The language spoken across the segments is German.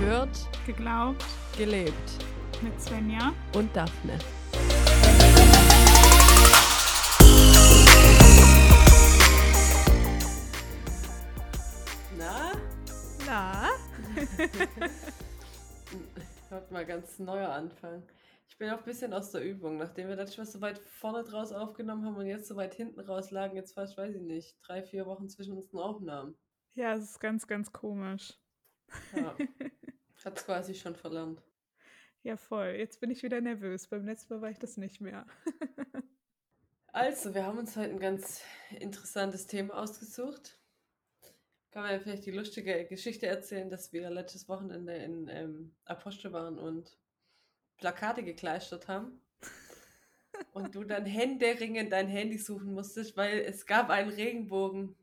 Gehört, Geglaubt gelebt. mit Svenja. Und Daphne. Na? Na? Hört mal ganz neuer Anfang. Ich bin auch ein bisschen aus der Übung, nachdem wir das schon so weit vorne draus aufgenommen haben und jetzt so weit hinten raus lagen, jetzt fast, weiß ich nicht, drei, vier Wochen zwischen uns Aufnahmen. Ja, es ist ganz, ganz komisch. Ja. Hat's quasi schon verlernt. Ja, voll. Jetzt bin ich wieder nervös. Beim letzten Mal war ich das nicht mehr. Also, wir haben uns heute ein ganz interessantes Thema ausgesucht. Kann man ja vielleicht die lustige Geschichte erzählen, dass wir letztes Wochenende in ähm, Apostel waren und Plakate gekleistert haben. Und du dann händeringend dein Handy suchen musstest, weil es gab einen Regenbogen.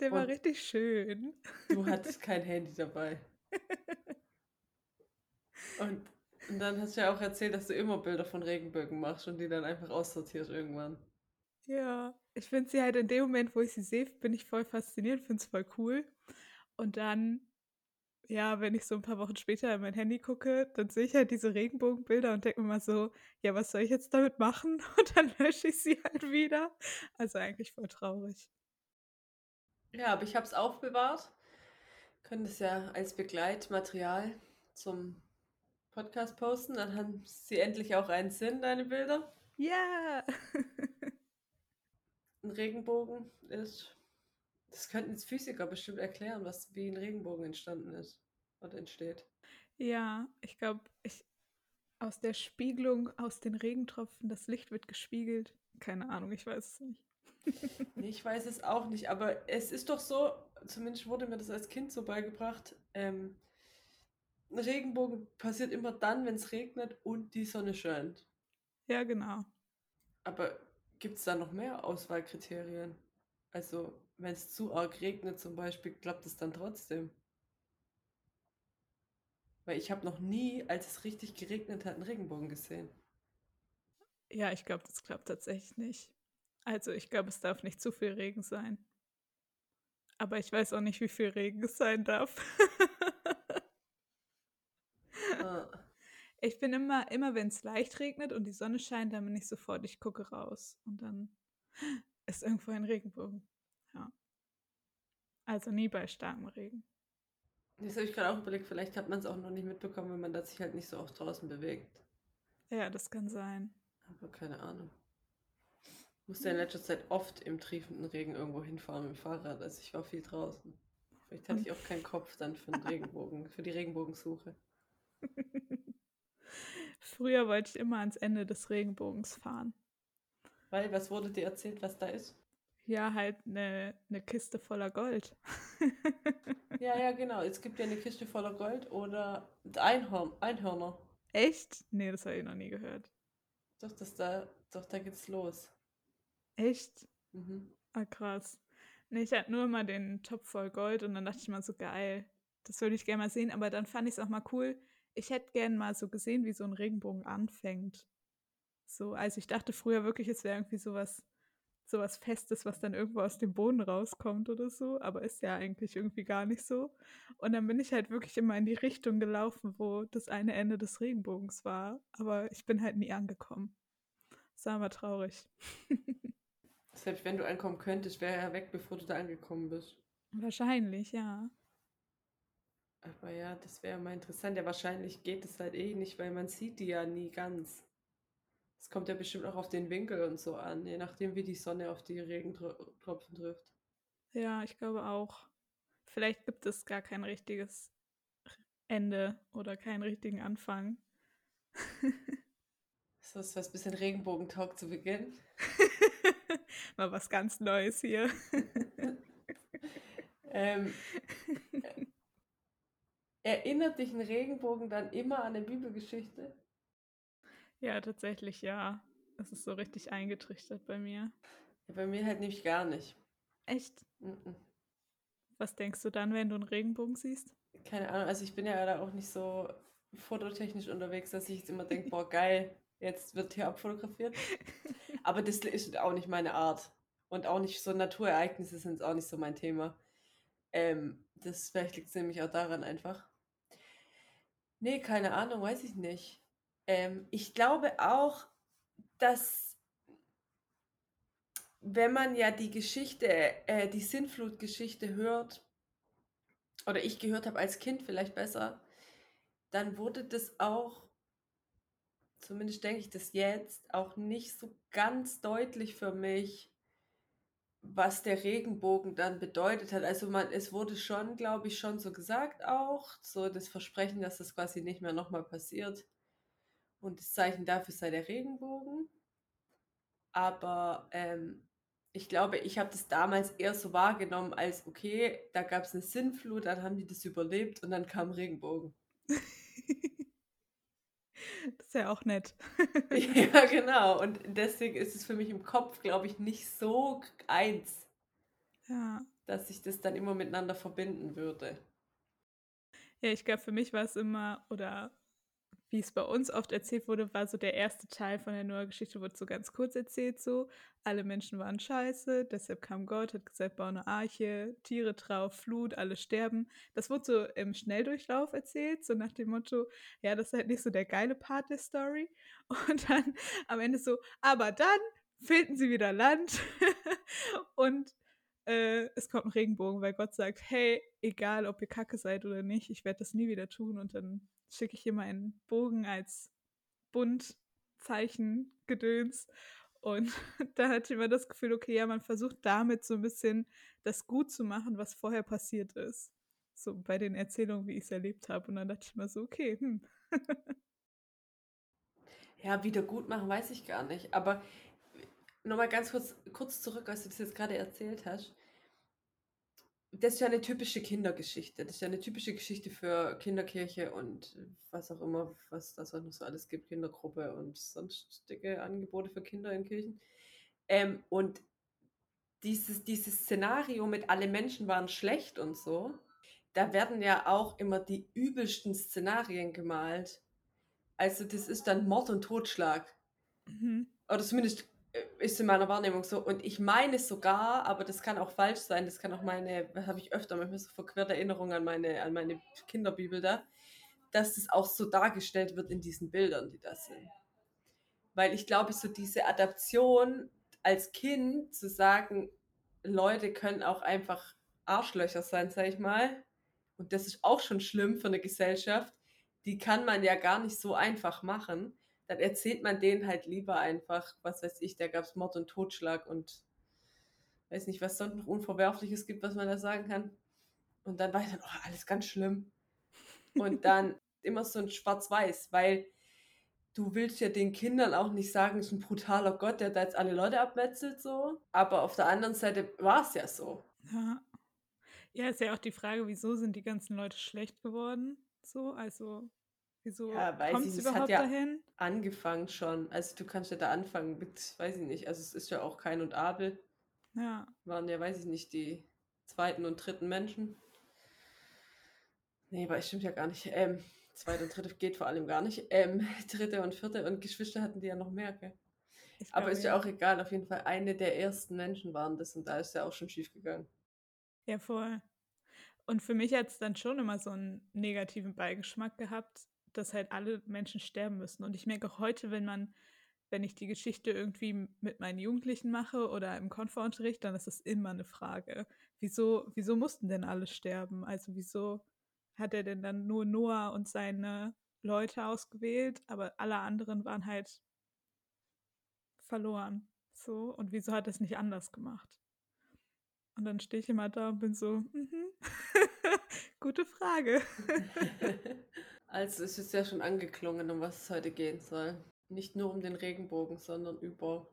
Der war Und- richtig schön. Du hattest kein Handy dabei. Und, und dann hast du ja auch erzählt, dass du immer Bilder von Regenbögen machst und die dann einfach aussortierst irgendwann. Ja, ich finde sie halt in dem Moment, wo ich sie sehe, bin ich voll fasziniert, finde es voll cool. Und dann, ja, wenn ich so ein paar Wochen später in mein Handy gucke, dann sehe ich halt diese Regenbogenbilder und denke mir mal so, ja, was soll ich jetzt damit machen? Und dann lösche ich sie halt wieder. Also eigentlich voll traurig. Ja, aber ich habe es aufbewahrt. Können das ja als Begleitmaterial zum Podcast posten. Dann haben sie endlich auch einen Sinn, deine Bilder. Ja! Ein Regenbogen ist. Das könnten jetzt Physiker bestimmt erklären, was wie ein Regenbogen entstanden ist oder entsteht. Ja, ich glaube, ich aus der Spiegelung aus den Regentropfen, das Licht wird gespiegelt. Keine Ahnung, ich weiß es nicht. Nee, ich weiß es auch nicht, aber es ist doch so, zumindest wurde mir das als Kind so beigebracht, ähm, Regenbogen passiert immer dann, wenn es regnet und die Sonne scheint. Ja, genau. Aber gibt es da noch mehr Auswahlkriterien? Also, wenn es zu arg regnet zum Beispiel, klappt es dann trotzdem? Weil ich habe noch nie, als es richtig geregnet hat, einen Regenbogen gesehen. Ja, ich glaube, das klappt tatsächlich nicht. Also, ich glaube, es darf nicht zu viel Regen sein. Aber ich weiß auch nicht, wie viel Regen es sein darf. Ich bin immer, immer wenn es leicht regnet und die Sonne scheint, dann bin ich sofort, ich gucke raus. Und dann ist irgendwo ein Regenbogen. Ja. Also nie bei starkem Regen. Das habe ich gerade auch überlegt, vielleicht hat man es auch noch nicht mitbekommen, wenn man das sich halt nicht so oft draußen bewegt. Ja, das kann sein. Aber keine Ahnung. Ich musste in letzter Zeit oft im triefenden Regen irgendwo hinfahren mit dem Fahrrad. Also ich war viel draußen. Vielleicht hatte ich auch keinen Kopf dann für den Regenbogen, für die Regenbogensuche. Früher wollte ich immer ans Ende des Regenbogens fahren. Weil, was wurde dir erzählt, was da ist? Ja, halt eine ne Kiste voller Gold. Ja, ja, genau. Es gibt ja eine Kiste voller Gold oder Einhorn, Einhörner. Echt? Nee, das habe ich noch nie gehört. Doch, das da, doch, da geht's los. Echt? Mhm. Ah, krass. Nee, ich hatte nur mal den Topf voll Gold und dann dachte ich mal so geil. Das würde ich gerne mal sehen, aber dann fand ich es auch mal cool. Ich hätte gern mal so gesehen, wie so ein Regenbogen anfängt. So, also ich dachte früher wirklich, es wäre irgendwie sowas, sowas Festes, was dann irgendwo aus dem Boden rauskommt oder so, aber ist ja eigentlich irgendwie gar nicht so. Und dann bin ich halt wirklich immer in die Richtung gelaufen, wo das eine Ende des Regenbogens war, aber ich bin halt nie angekommen. Das war immer traurig. Selbst wenn du ankommen könntest, wäre er weg, bevor du da angekommen bist. Wahrscheinlich, ja. Aber ja, das wäre mal interessant. Ja, wahrscheinlich geht es halt eh nicht, weil man sieht die ja nie ganz. Es kommt ja bestimmt auch auf den Winkel und so an, je nachdem, wie die Sonne auf die Regentropfen trifft. Ja, ich glaube auch. Vielleicht gibt es gar kein richtiges Ende oder keinen richtigen Anfang. Ist das was bisschen Regenbogentalk zu Beginn? Mal was ganz Neues hier. Ähm, äh, erinnert dich ein Regenbogen dann immer an eine Bibelgeschichte? Ja, tatsächlich ja. Es ist so richtig eingetrichtert bei mir. Ja, bei mir halt nämlich gar nicht. Echt? Mhm. Was denkst du dann, wenn du einen Regenbogen siehst? Keine Ahnung, also ich bin ja da auch nicht so fototechnisch unterwegs, dass ich jetzt immer denke, boah, geil, jetzt wird hier abfotografiert. Aber das ist auch nicht meine Art. Und auch nicht so Naturereignisse sind auch nicht so mein Thema. Ähm, das vielleicht liegt es nämlich auch daran einfach. Nee, keine Ahnung, weiß ich nicht. Ähm, ich glaube auch, dass wenn man ja die Geschichte, äh, die Sintflut-Geschichte hört, oder ich gehört habe als Kind vielleicht besser, dann wurde das auch, zumindest denke ich das jetzt, auch nicht so ganz deutlich für mich, was der Regenbogen dann bedeutet hat. Also man, es wurde schon, glaube ich, schon so gesagt auch, so das Versprechen, dass das quasi nicht mehr nochmal passiert. Und das Zeichen dafür sei der Regenbogen. Aber ähm, ich glaube, ich habe das damals eher so wahrgenommen als, okay, da gab es eine Sinnflut, dann haben die das überlebt und dann kam Regenbogen. das ist ja auch nett. ja, genau. Und deswegen ist es für mich im Kopf, glaube ich, nicht so eins, Ja. dass ich das dann immer miteinander verbinden würde. Ja, ich glaube, für mich war es immer, oder wie es bei uns oft erzählt wurde, war so der erste Teil von der Noah-Geschichte, wurde so ganz kurz erzählt, so. Alle Menschen waren scheiße, deshalb kam Gott, hat gesagt, bau eine Arche, Tiere drauf, Flut, alle sterben. Das wurde so im Schnelldurchlauf erzählt, so nach dem Motto, ja, das ist halt nicht so der geile Part der Story. Und dann am Ende so, aber dann finden sie wieder Land und äh, es kommt ein Regenbogen, weil Gott sagt, hey, egal ob ihr kacke seid oder nicht, ich werde das nie wieder tun und dann schicke ich hier mal einen Bogen als Bundzeichen Gedöns. Und da hatte ich immer das Gefühl, okay, ja, man versucht damit so ein bisschen das gut zu machen, was vorher passiert ist. So bei den Erzählungen, wie ich es erlebt habe. Und dann dachte ich mir so, okay, hm. Ja, wieder gut machen, weiß ich gar nicht. Aber nochmal ganz kurz, kurz zurück, was du das jetzt gerade erzählt hast. Das ist ja eine typische Kindergeschichte. Das ist ja eine typische Geschichte für Kinderkirche und was auch immer, was das noch so alles gibt, Kindergruppe und sonstige Angebote für Kinder in Kirchen. Ähm, und dieses, dieses Szenario mit alle Menschen waren schlecht und so, da werden ja auch immer die übelsten Szenarien gemalt. Also das ist dann Mord und Totschlag. Mhm. Oder zumindest ist in meiner Wahrnehmung so. Und ich meine sogar, aber das kann auch falsch sein, das kann auch meine, habe ich öfter manchmal so verquerte Erinnerungen an meine, an meine Kinderbibel da, dass das auch so dargestellt wird in diesen Bildern, die da sind. Weil ich glaube, so diese Adaption als Kind zu sagen, Leute können auch einfach Arschlöcher sein, sag ich mal. Und das ist auch schon schlimm für eine Gesellschaft. Die kann man ja gar nicht so einfach machen dann erzählt man denen halt lieber einfach, was weiß ich, da gab es Mord und Totschlag und weiß nicht, was sonst noch Unverwerfliches gibt, was man da sagen kann. Und dann war ich dann, oh, alles ganz schlimm. Und dann immer so ein Schwarz-Weiß, weil du willst ja den Kindern auch nicht sagen, es ist ein brutaler Gott, der da jetzt alle Leute abmetzelt, so. Aber auf der anderen Seite war es ja so. Ja. Ja, ist ja auch die Frage, wieso sind die ganzen Leute schlecht geworden? So, also Wieso Ja, weiß kommt ich es nicht. Es hat überhaupt ja dahin? angefangen schon. Also du kannst ja da anfangen mit, weiß ich nicht, also es ist ja auch Kain und Abel, Ja. waren ja, weiß ich nicht, die zweiten und dritten Menschen. Nee, aber es stimmt ja gar nicht. Ähm, zweite und dritte geht vor allem gar nicht. Ähm, dritte und vierte und Geschwister hatten die ja noch mehr, gell? Ich Aber glaube ist ja ja. auch egal, auf jeden Fall eine der ersten Menschen waren das und da ist ja auch schon schief gegangen. Ja, voll. Und für mich hat es dann schon immer so einen negativen Beigeschmack gehabt, dass halt alle Menschen sterben müssen. Und ich merke auch heute, wenn man, wenn ich die Geschichte irgendwie mit meinen Jugendlichen mache oder im Konferunterricht, dann ist das immer eine Frage. Wieso, wieso mussten denn alle sterben? Also wieso hat er denn dann nur Noah und seine Leute ausgewählt, aber alle anderen waren halt verloren. So, und wieso hat er es nicht anders gemacht? Und dann stehe ich immer da und bin so, mhm. gute Frage. Also es ist ja schon angeklungen, um was es heute gehen soll. Nicht nur um den Regenbogen, sondern über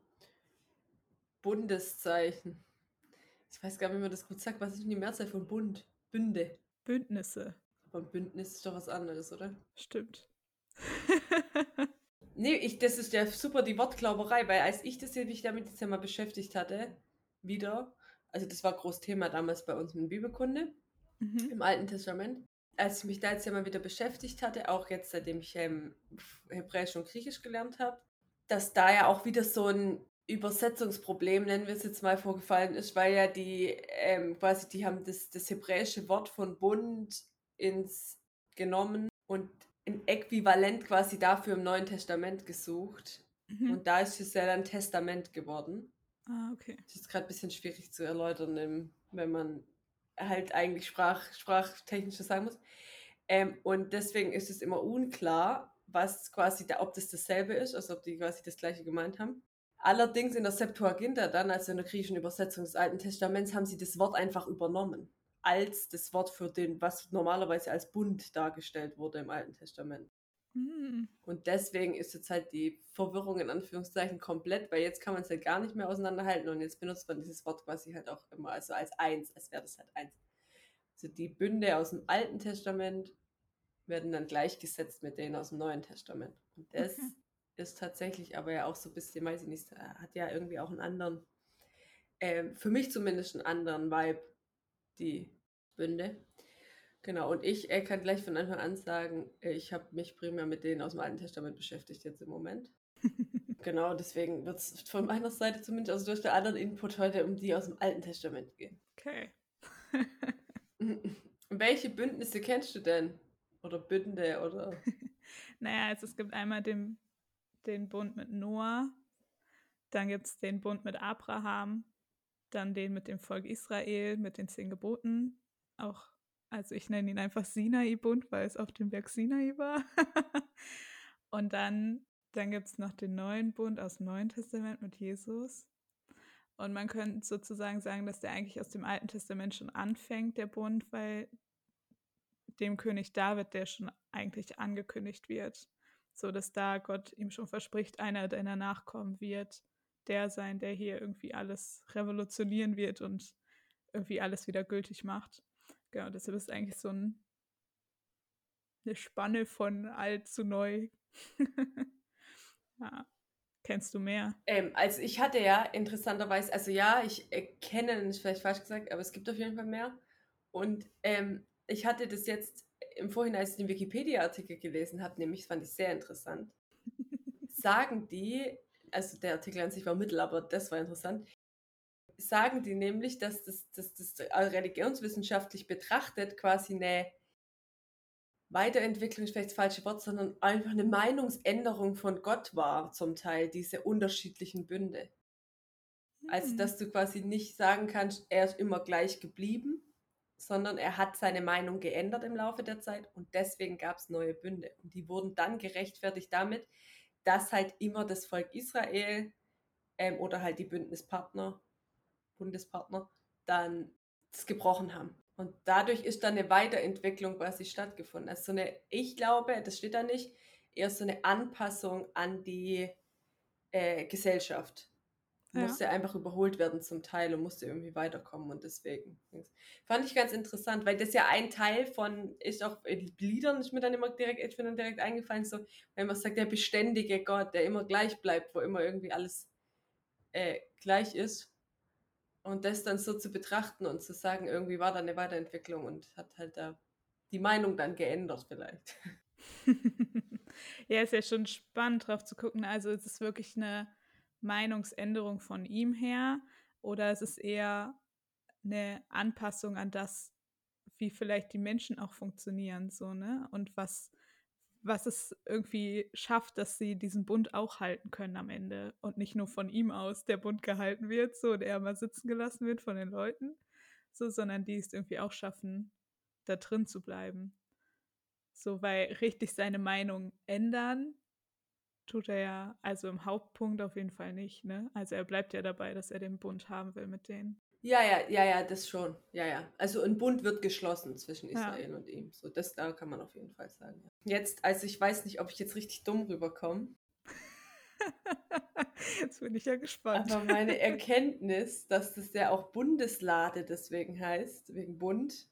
Bundeszeichen. Ich weiß gar nicht, wie man das gut sagt. Was ist denn die Mehrzahl von Bund? Bünde. Bündnisse, Aber ein Bündnis ist doch was anderes, oder? stimmt. Nee, ich, das ist ja super die Wortglauberei, weil als ich das hier, mich damit jetzt ja mal beschäftigt hatte, wieder, also das war groß Thema damals bei uns mit Bibelkunde mhm. im Alten Testament, als ich mich da jetzt ja mal wieder beschäftigt hatte, auch jetzt seitdem ich ähm, Hebräisch und Griechisch gelernt habe, dass da ja auch wieder so ein Übersetzungsproblem, nennen wir es jetzt mal, vorgefallen ist, weil ja die ähm, quasi, die haben das, das hebräische Wort von Bund ins genommen und ein Äquivalent quasi dafür im Neuen Testament gesucht. Mhm. Und da ist es ja dann Testament geworden. Ah, okay. Das ist gerade ein bisschen schwierig zu erläutern, wenn man halt eigentlich Sprach, sprachtechnisch das sagen muss. Ähm, und deswegen ist es immer unklar, was quasi da, ob das dasselbe ist, also ob die quasi das gleiche gemeint haben. Allerdings in der Septuaginta dann, also in der griechischen Übersetzung des Alten Testaments, haben sie das Wort einfach übernommen. Als das Wort für den, was normalerweise als Bund dargestellt wurde im Alten Testament. Hm. Und deswegen ist jetzt halt die Verwirrung in Anführungszeichen komplett, weil jetzt kann man es halt gar nicht mehr auseinanderhalten und jetzt benutzt man dieses Wort quasi halt auch immer also als eins, als wäre das halt eins. Also die Bünde aus dem Alten Testament werden dann gleichgesetzt mit denen aus dem Neuen Testament. Und das Okay. ist tatsächlich aber ja auch so ein bisschen, weiß ich nicht, hat ja irgendwie auch einen anderen, ähm, für mich zumindest einen anderen Vibe, die Bünde. Genau, und ich äh, kann gleich von Anfang an sagen, äh, ich habe mich primär mit denen aus dem Alten Testament beschäftigt jetzt im Moment. Genau, deswegen wird es von meiner Seite zumindest, also durch den anderen Input heute um die aus dem Alten Testament gehen. Okay. Welche Bündnisse kennst du denn? Oder Bünde oder. Naja, also es gibt einmal den, den Bund mit Noah, dann gibt es den Bund mit Abraham, dann den mit dem Volk Israel, mit den zehn Geboten. Auch, also ich nenne ihn einfach Sinai-Bund, weil es auf dem Berg Sinai war. Und dann, dann gibt es noch den neuen Bund aus dem Neuen Testament mit Jesus. Und man könnte sozusagen sagen, dass der eigentlich aus dem Alten Testament schon anfängt, der Bund, weil dem König David, der schon eigentlich angekündigt wird, so dass da Gott ihm schon verspricht, einer deiner Nachkommen wird der sein, der hier irgendwie alles revolutionieren wird und irgendwie alles wieder gültig macht. Genau, deshalb ist eigentlich so ein, eine Spanne von alt zu neu. ja. Kennst du mehr? Ähm, also ich hatte ja interessanterweise, also ja, ich äh, kenne, ist vielleicht falsch gesagt, aber es gibt auf jeden Fall mehr. Und ähm, ich hatte das jetzt im Vorhinein, als ich den Wikipedia-Artikel gelesen habe, nämlich, fand ich sehr interessant, sagen die, also der Artikel an sich war mittel, aber das war interessant, sagen die nämlich, dass das, dass das religionswissenschaftlich betrachtet quasi eine Weiterentwicklung ist vielleicht das falsche Wort, sondern einfach eine Meinungsänderung von Gott war zum Teil, diese unterschiedlichen Bünde. Also, Hm. dass du quasi nicht sagen kannst, er ist immer gleich geblieben, sondern er hat seine Meinung geändert im Laufe der Zeit und deswegen gab es neue Bünde. Und die wurden dann gerechtfertigt damit, dass halt immer das Volk Israel ähm, oder halt die Bündnispartner, Bundespartner, dann das gebrochen haben. Und dadurch ist dann eine Weiterentwicklung quasi stattgefunden. Also so eine, ich glaube, das steht da nicht, eher so eine Anpassung an die äh, Gesellschaft. Ja. Musste einfach überholt werden zum Teil und musste irgendwie weiterkommen und deswegen. Fand ich ganz interessant, weil das ja ein Teil von, ist auch in Liedern, ist mir dann immer direkt, ich bin dann direkt eingefallen, so, wenn man sagt, der beständige Gott, der immer gleich bleibt, wo immer irgendwie alles äh, gleich ist. Und das dann so zu betrachten und zu sagen, irgendwie war da eine Weiterentwicklung und hat halt da die Meinung dann geändert vielleicht. ja, ist ja schon spannend drauf zu gucken. Also ist es wirklich eine Meinungsänderung von ihm her oder ist es eher eine Anpassung an das, wie vielleicht die Menschen auch funktionieren, so, ne? Und was, was es irgendwie schafft, dass sie diesen Bund auch halten können am Ende und nicht nur von ihm aus der Bund gehalten wird, so und er mal sitzen gelassen wird von den Leuten, so, sondern die es irgendwie auch schaffen, da drin zu bleiben. So, weil richtig seine Meinung ändern tut er ja, also im Hauptpunkt auf jeden Fall nicht, ne? Also er bleibt ja dabei, dass er den Bund haben will mit denen. Ja, ja, ja, ja, das schon. Ja, ja. Also ein Bund wird geschlossen zwischen Ja. Israel und ihm. So, das da kann man auf jeden Fall sagen. Ja. Jetzt, also ich weiß nicht, ob ich jetzt richtig dumm rüberkomme, Jetzt bin ich ja gespannt. aber meine Erkenntnis, dass das ja auch Bundeslade deswegen heißt, wegen Bund,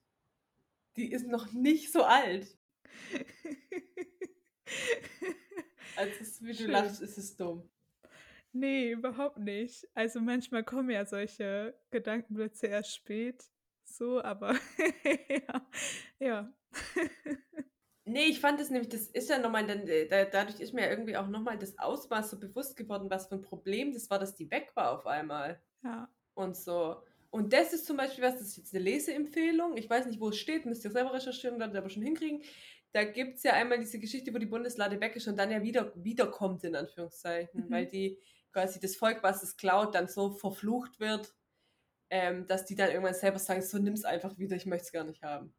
die ist noch nicht so alt. Also es- wie du lachst, ist es dumm. Nee, überhaupt nicht. Also manchmal kommen ja solche Gedankenblitze erst spät. So, aber ja. ja. Nee, ich fand es nämlich, das ist ja nochmal, dann, äh, da, dadurch ist mir ja irgendwie auch nochmal das Ausmaß so bewusst geworden, was für ein Problem das war, dass die weg war auf einmal. ja. und so. Und das ist zum Beispiel was, das ist jetzt eine Leseempfehlung. Ich weiß nicht, wo es steht, müsst ihr selber recherchieren, werdet ihr aber schon hinkriegen. da gibt es ja einmal diese Geschichte, wo die Bundeslade weg ist und dann ja wieder wiederkommt, in Anführungszeichen, Mhm. weil die quasi das Volk, was es klaut, dann so verflucht wird, ähm, dass die dann irgendwann selber sagen, so nimm es einfach wieder, ich möchte es gar nicht haben.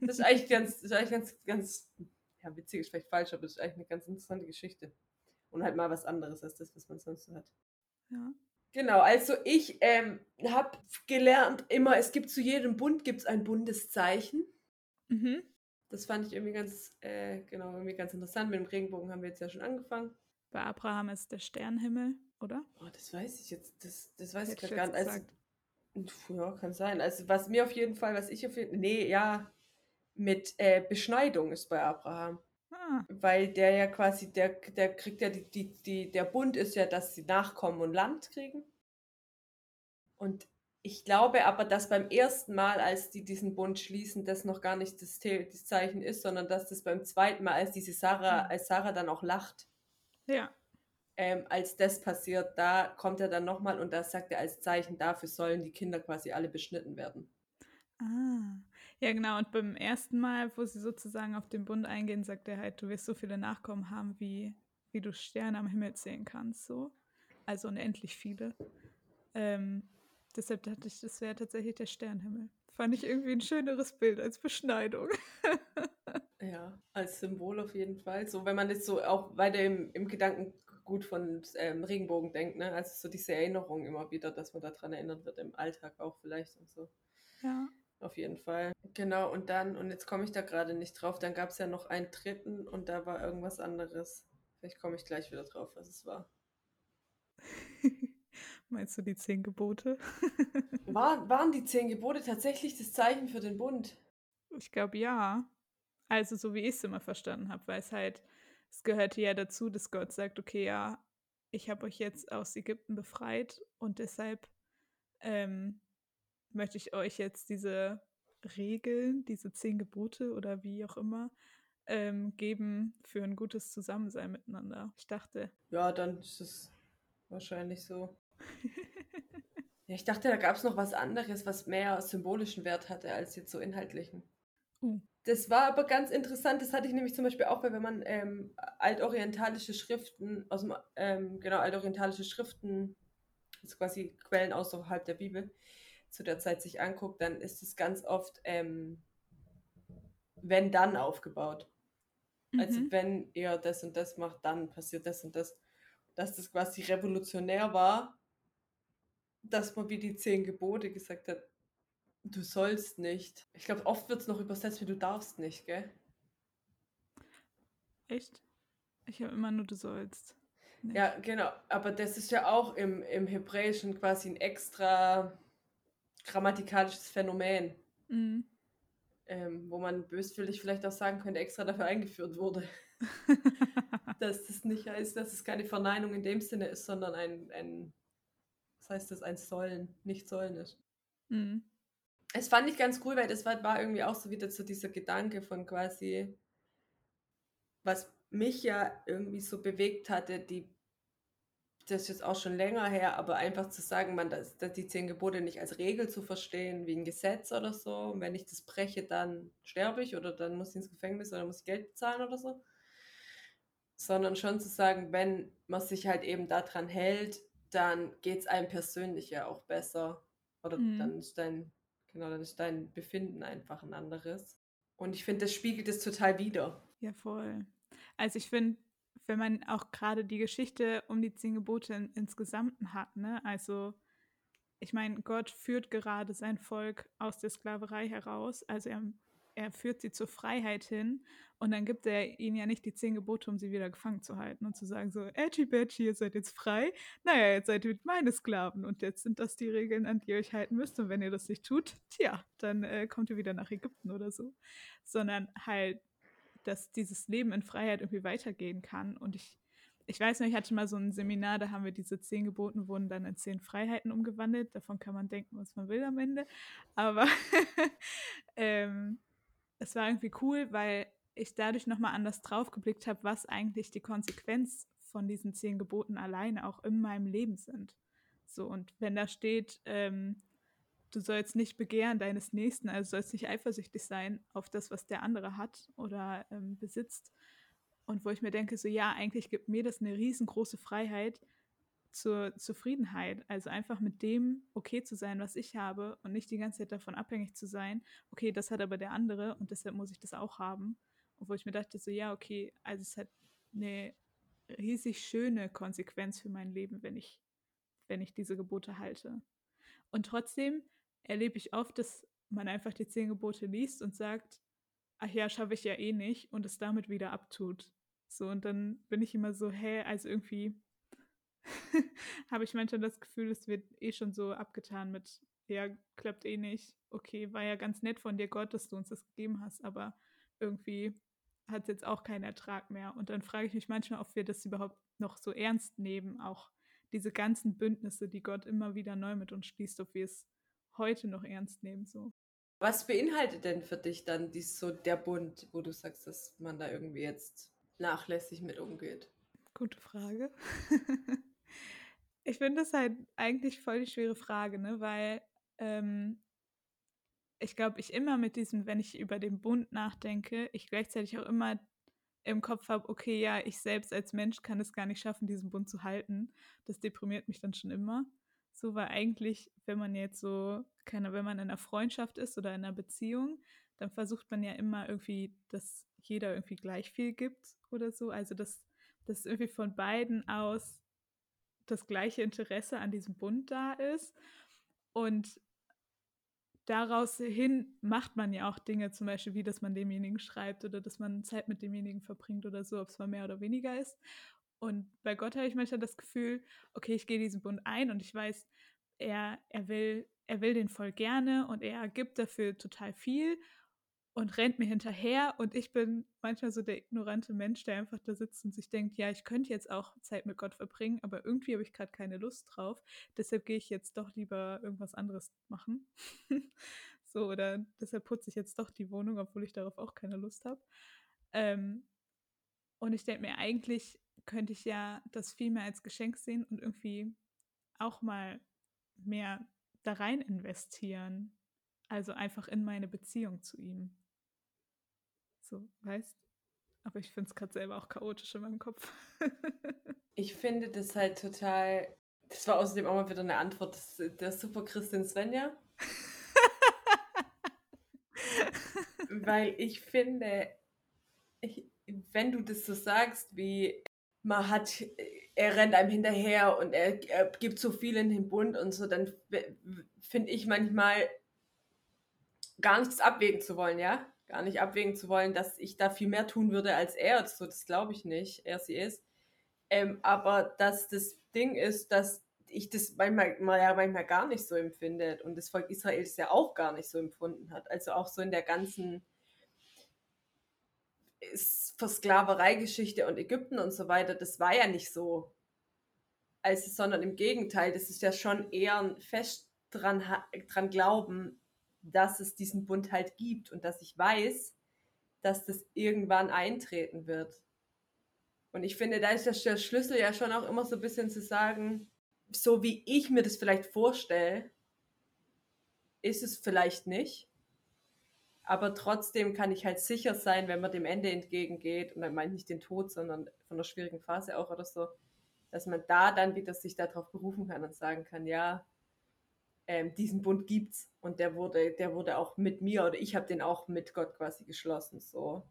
Das ist eigentlich ganz, das ist eigentlich ganz, ganz, ja, witzig ist vielleicht falsch, aber das ist eigentlich eine ganz interessante Geschichte. Und halt mal was anderes als das, was man sonst so hat. Ja. Genau, also ich ähm, habe gelernt immer, es gibt zu jedem Bund gibt's ein Bundeszeichen. Mhm. Das fand ich irgendwie ganz, äh, genau, irgendwie ganz interessant. Mit dem Regenbogen haben wir jetzt ja schon angefangen. Bei Abraham ist der Sternhimmel, oder? Oh, das weiß ich jetzt, das, das weiß Hätte ich gerade gar nicht. Also, ja, kann sein. Also was mir auf jeden Fall, was ich auf jeden nee, ja, mit äh, Beschneidung ist bei Abraham. Ah, Weil der ja quasi, der, der kriegt ja die, die, die, der Bund ist ja, dass sie Nachkommen und Land kriegen. Und ich glaube aber, dass beim ersten Mal, als die diesen Bund schließen, das noch gar nicht das, das Zeichen ist, sondern dass das beim zweiten Mal, als diese Sarah, Mhm. als Sarah dann auch lacht, ja. ähm, als das passiert, da kommt er dann nochmal und da sagt er als Zeichen dafür sollen die Kinder quasi alle beschnitten werden. Ah. Ja, genau. Und beim ersten Mal, wo sie sozusagen auf den Bund eingehen, sagt er halt, du wirst so viele Nachkommen haben, wie, wie du Sterne am Himmel zählen kannst. So. Also unendlich viele. Ähm, deshalb dachte ich, das wäre tatsächlich der Sternhimmel. Fand ich irgendwie ein schöneres Bild als Beschneidung. Ja, als Symbol auf jeden Fall. So, wenn man jetzt so auch weiter im, im Gedankengut von ähm, Regenbogen denkt, ne? Also so diese Erinnerung immer wieder, dass man daran erinnert wird, im Alltag auch vielleicht und so. ja. Auf jeden Fall. Genau, und dann, und jetzt komme ich da gerade nicht drauf, dann gab es ja noch einen dritten und da war irgendwas anderes. Vielleicht komme ich gleich wieder drauf, was es war. Meinst du die zehn Gebote? War, waren die zehn Gebote tatsächlich das Zeichen für den Bund? Ich glaube ja. Also so wie ich es immer verstanden habe, weil es halt, es gehörte ja dazu, dass Gott sagt, okay, ja, ich habe euch jetzt aus Ägypten befreit und deshalb ähm, möchte ich euch jetzt diese Regeln, diese zehn Gebote oder wie auch immer, ähm, geben für ein gutes Zusammensein miteinander. Ich dachte. Ja, dann ist es wahrscheinlich so. Ja, ich dachte, da gab es noch was anderes, was mehr symbolischen Wert hatte als jetzt so inhaltlichen. Uh. Das war aber ganz interessant. Das hatte ich nämlich zum Beispiel auch, weil wenn man ähm, altorientalische Schriften aus dem, ähm, genau, altorientalische Schriften, also quasi Quellen außerhalb der Bibel, zu der Zeit sich anguckt, dann ist es ganz oft ähm, wenn dann aufgebaut. Also Mhm. wenn ihr das und das macht, dann passiert das und das. Dass das quasi revolutionär war, dass man wie die zehn Gebote gesagt hat, du sollst nicht. Ich glaube, oft wird es noch übersetzt wie du darfst nicht, gell? Echt? Ich habe immer nur du sollst. Nicht. Ja, genau. Aber das ist ja auch im, im Hebräischen quasi ein extra grammatikalisches Phänomen, Mhm. ähm, wo man böswillig vielleicht auch sagen könnte, extra dafür eingeführt wurde. dass das nicht heißt, dass es keine Verneinung in dem Sinne ist, sondern ein, ein was heißt das, ein Sollen, nicht Sollen ist. mhm. Es fand ich ganz cool, weil das war, war irgendwie auch so wieder so dieser Gedanke von quasi, was mich ja irgendwie so bewegt hatte, die, das ist jetzt auch schon länger her, aber einfach zu sagen, man, dass, dass die zehn Gebote nicht als Regel zu verstehen, wie ein Gesetz oder so. Und wenn ich das breche, dann sterbe ich oder dann muss ich ins Gefängnis oder muss ich Geld bezahlen oder so. Sondern schon zu sagen, wenn man sich halt eben daran hält, dann geht es einem persönlich ja auch besser. Oder Mhm. dann ist dein, genau, dann ist dein Befinden einfach ein anderes. Und ich finde, das spiegelt es total wider. Ja, voll. Also ich finde, wenn man auch gerade die Geschichte um die zehn Gebote in, insgesamt hat, ne? Also ich meine, Gott führt gerade sein Volk aus der Sklaverei heraus. Also er, er führt sie zur Freiheit hin und dann gibt er ihnen ja nicht die zehn Gebote, um sie wieder gefangen zu halten und zu sagen so, Edgy Badgy, ihr seid jetzt frei. Naja, jetzt seid ihr meine Sklaven und jetzt sind das die Regeln, an die ihr euch halten müsst. Und wenn ihr das nicht tut, tja, dann äh, kommt ihr wieder nach Ägypten oder so. Sondern halt dass dieses Leben in Freiheit irgendwie weitergehen kann. Und ich, ich weiß noch, ich hatte mal so ein Seminar, da haben wir diese zehn Geboten wurden dann in zehn Freiheiten umgewandelt. Davon kann man denken, was man will am Ende. Aber ähm, es war irgendwie cool, weil ich dadurch nochmal anders drauf geblickt habe, was eigentlich die Konsequenz von diesen zehn Geboten alleine auch in meinem Leben sind. So, und wenn da steht, ähm, du sollst nicht begehren deines Nächsten, also sollst nicht eifersüchtig sein auf das, was der andere hat oder ähm, besitzt. Und wo ich mir denke, so ja, eigentlich gibt mir das eine riesengroße Freiheit zur Zufriedenheit. Also einfach mit dem okay zu sein, was ich habe und nicht die ganze Zeit davon abhängig zu sein, okay, das hat aber der andere und deshalb muss ich das auch haben. Wo ich mir dachte, so ja, okay, also es hat eine riesig schöne Konsequenz für mein Leben, wenn ich, wenn ich diese Gebote halte. Und trotzdem erlebe ich oft, dass man einfach die zehn Gebote liest und sagt, ach ja, schaffe ich ja eh nicht und es damit wieder abtut. So, und dann bin ich immer so, hä, also irgendwie habe ich manchmal das Gefühl, es wird eh schon so abgetan mit, ja, klappt eh nicht. Okay, war ja ganz nett von dir, Gott, dass du uns das gegeben hast, aber irgendwie hat es jetzt auch keinen Ertrag mehr. Und dann frage ich mich manchmal, ob wir das überhaupt noch so ernst nehmen, auch diese ganzen Bündnisse, die Gott immer wieder neu mit uns schließt, ob wir es heute noch ernst nehmen. So. Was beinhaltet denn für dich dann dies so der Bund, wo du sagst, dass man da irgendwie jetzt nachlässig mit umgeht? Gute Frage. ich finde das halt eigentlich voll die schwere Frage, ne? Weil ähm, ich glaube, ich immer mit diesem, wenn ich über den Bund nachdenke, ich gleichzeitig auch immer im Kopf habe, okay, ja, ich selbst als Mensch kann es gar nicht schaffen, diesen Bund zu halten. Das deprimiert mich dann schon immer. So, weil eigentlich, wenn man jetzt so, keine, wenn man in einer Freundschaft ist oder in einer Beziehung, dann versucht man ja immer irgendwie, dass jeder irgendwie gleich viel gibt oder so. Also, dass, dass irgendwie von beiden aus das gleiche Interesse an diesem Bund da ist. Und daraus hin macht man ja auch Dinge, zum Beispiel wie, dass man demjenigen schreibt oder dass man Zeit mit demjenigen verbringt oder so, ob es mal mehr oder weniger ist. Und bei Gott habe ich manchmal das Gefühl, okay, ich gehe diesen Bund ein und ich weiß, er, er, will, er will den voll gerne und er gibt dafür total viel und rennt mir hinterher und ich bin manchmal so der ignorante Mensch, der einfach da sitzt und sich denkt, ja, ich könnte jetzt auch Zeit mit Gott verbringen, aber irgendwie habe ich gerade keine Lust drauf. Deshalb gehe ich jetzt doch lieber irgendwas anderes machen. so, oder deshalb putze ich jetzt doch die Wohnung, obwohl ich darauf auch keine Lust habe. Ähm, und ich denke mir, eigentlich könnte ich ja das viel mehr als Geschenk sehen und irgendwie auch mal mehr da rein investieren. Also einfach in meine Beziehung zu ihm. So, weißt? Aber ich finde es gerade selber auch chaotisch in meinem Kopf. ich finde das halt total. Das war außerdem auch mal wieder eine Antwort der Super Christin Svenja. Weil ich finde, ich, wenn du das so sagst, wie man hat, er rennt einem hinterher und er, er gibt so viel in den Bund und so, dann finde ich manchmal gar nichts abwägen zu wollen, ja gar nicht abwägen zu wollen, dass ich da viel mehr tun würde als er. So, das glaube ich nicht, er sie ist. Ähm, aber dass das Ding ist, dass ich das manchmal, mal ja manchmal gar nicht so empfinde und das Volk Israel es ja auch gar nicht so empfunden hat. Also auch so in der ganzen Versklavereigeschichte und Ägypten und so weiter, das war ja nicht so. Also, sondern im Gegenteil, das ist ja schon eher ein fest dran, dran glauben, dass es diesen Bund halt gibt und dass ich weiß, dass das irgendwann eintreten wird. Und ich finde, da ist der Schlüssel ja schon auch immer so ein bisschen zu sagen, so wie ich mir das vielleicht vorstelle, ist es vielleicht nicht. Aber trotzdem kann ich halt sicher sein, wenn man dem Ende entgegengeht, und dann meine ich nicht den Tod, sondern von einer schwierigen Phase auch oder so, dass man da dann wieder sich darauf berufen kann und sagen kann, ja, ähm, diesen Bund gibt's und der wurde, der wurde auch mit mir oder ich habe den auch mit Gott quasi geschlossen, so.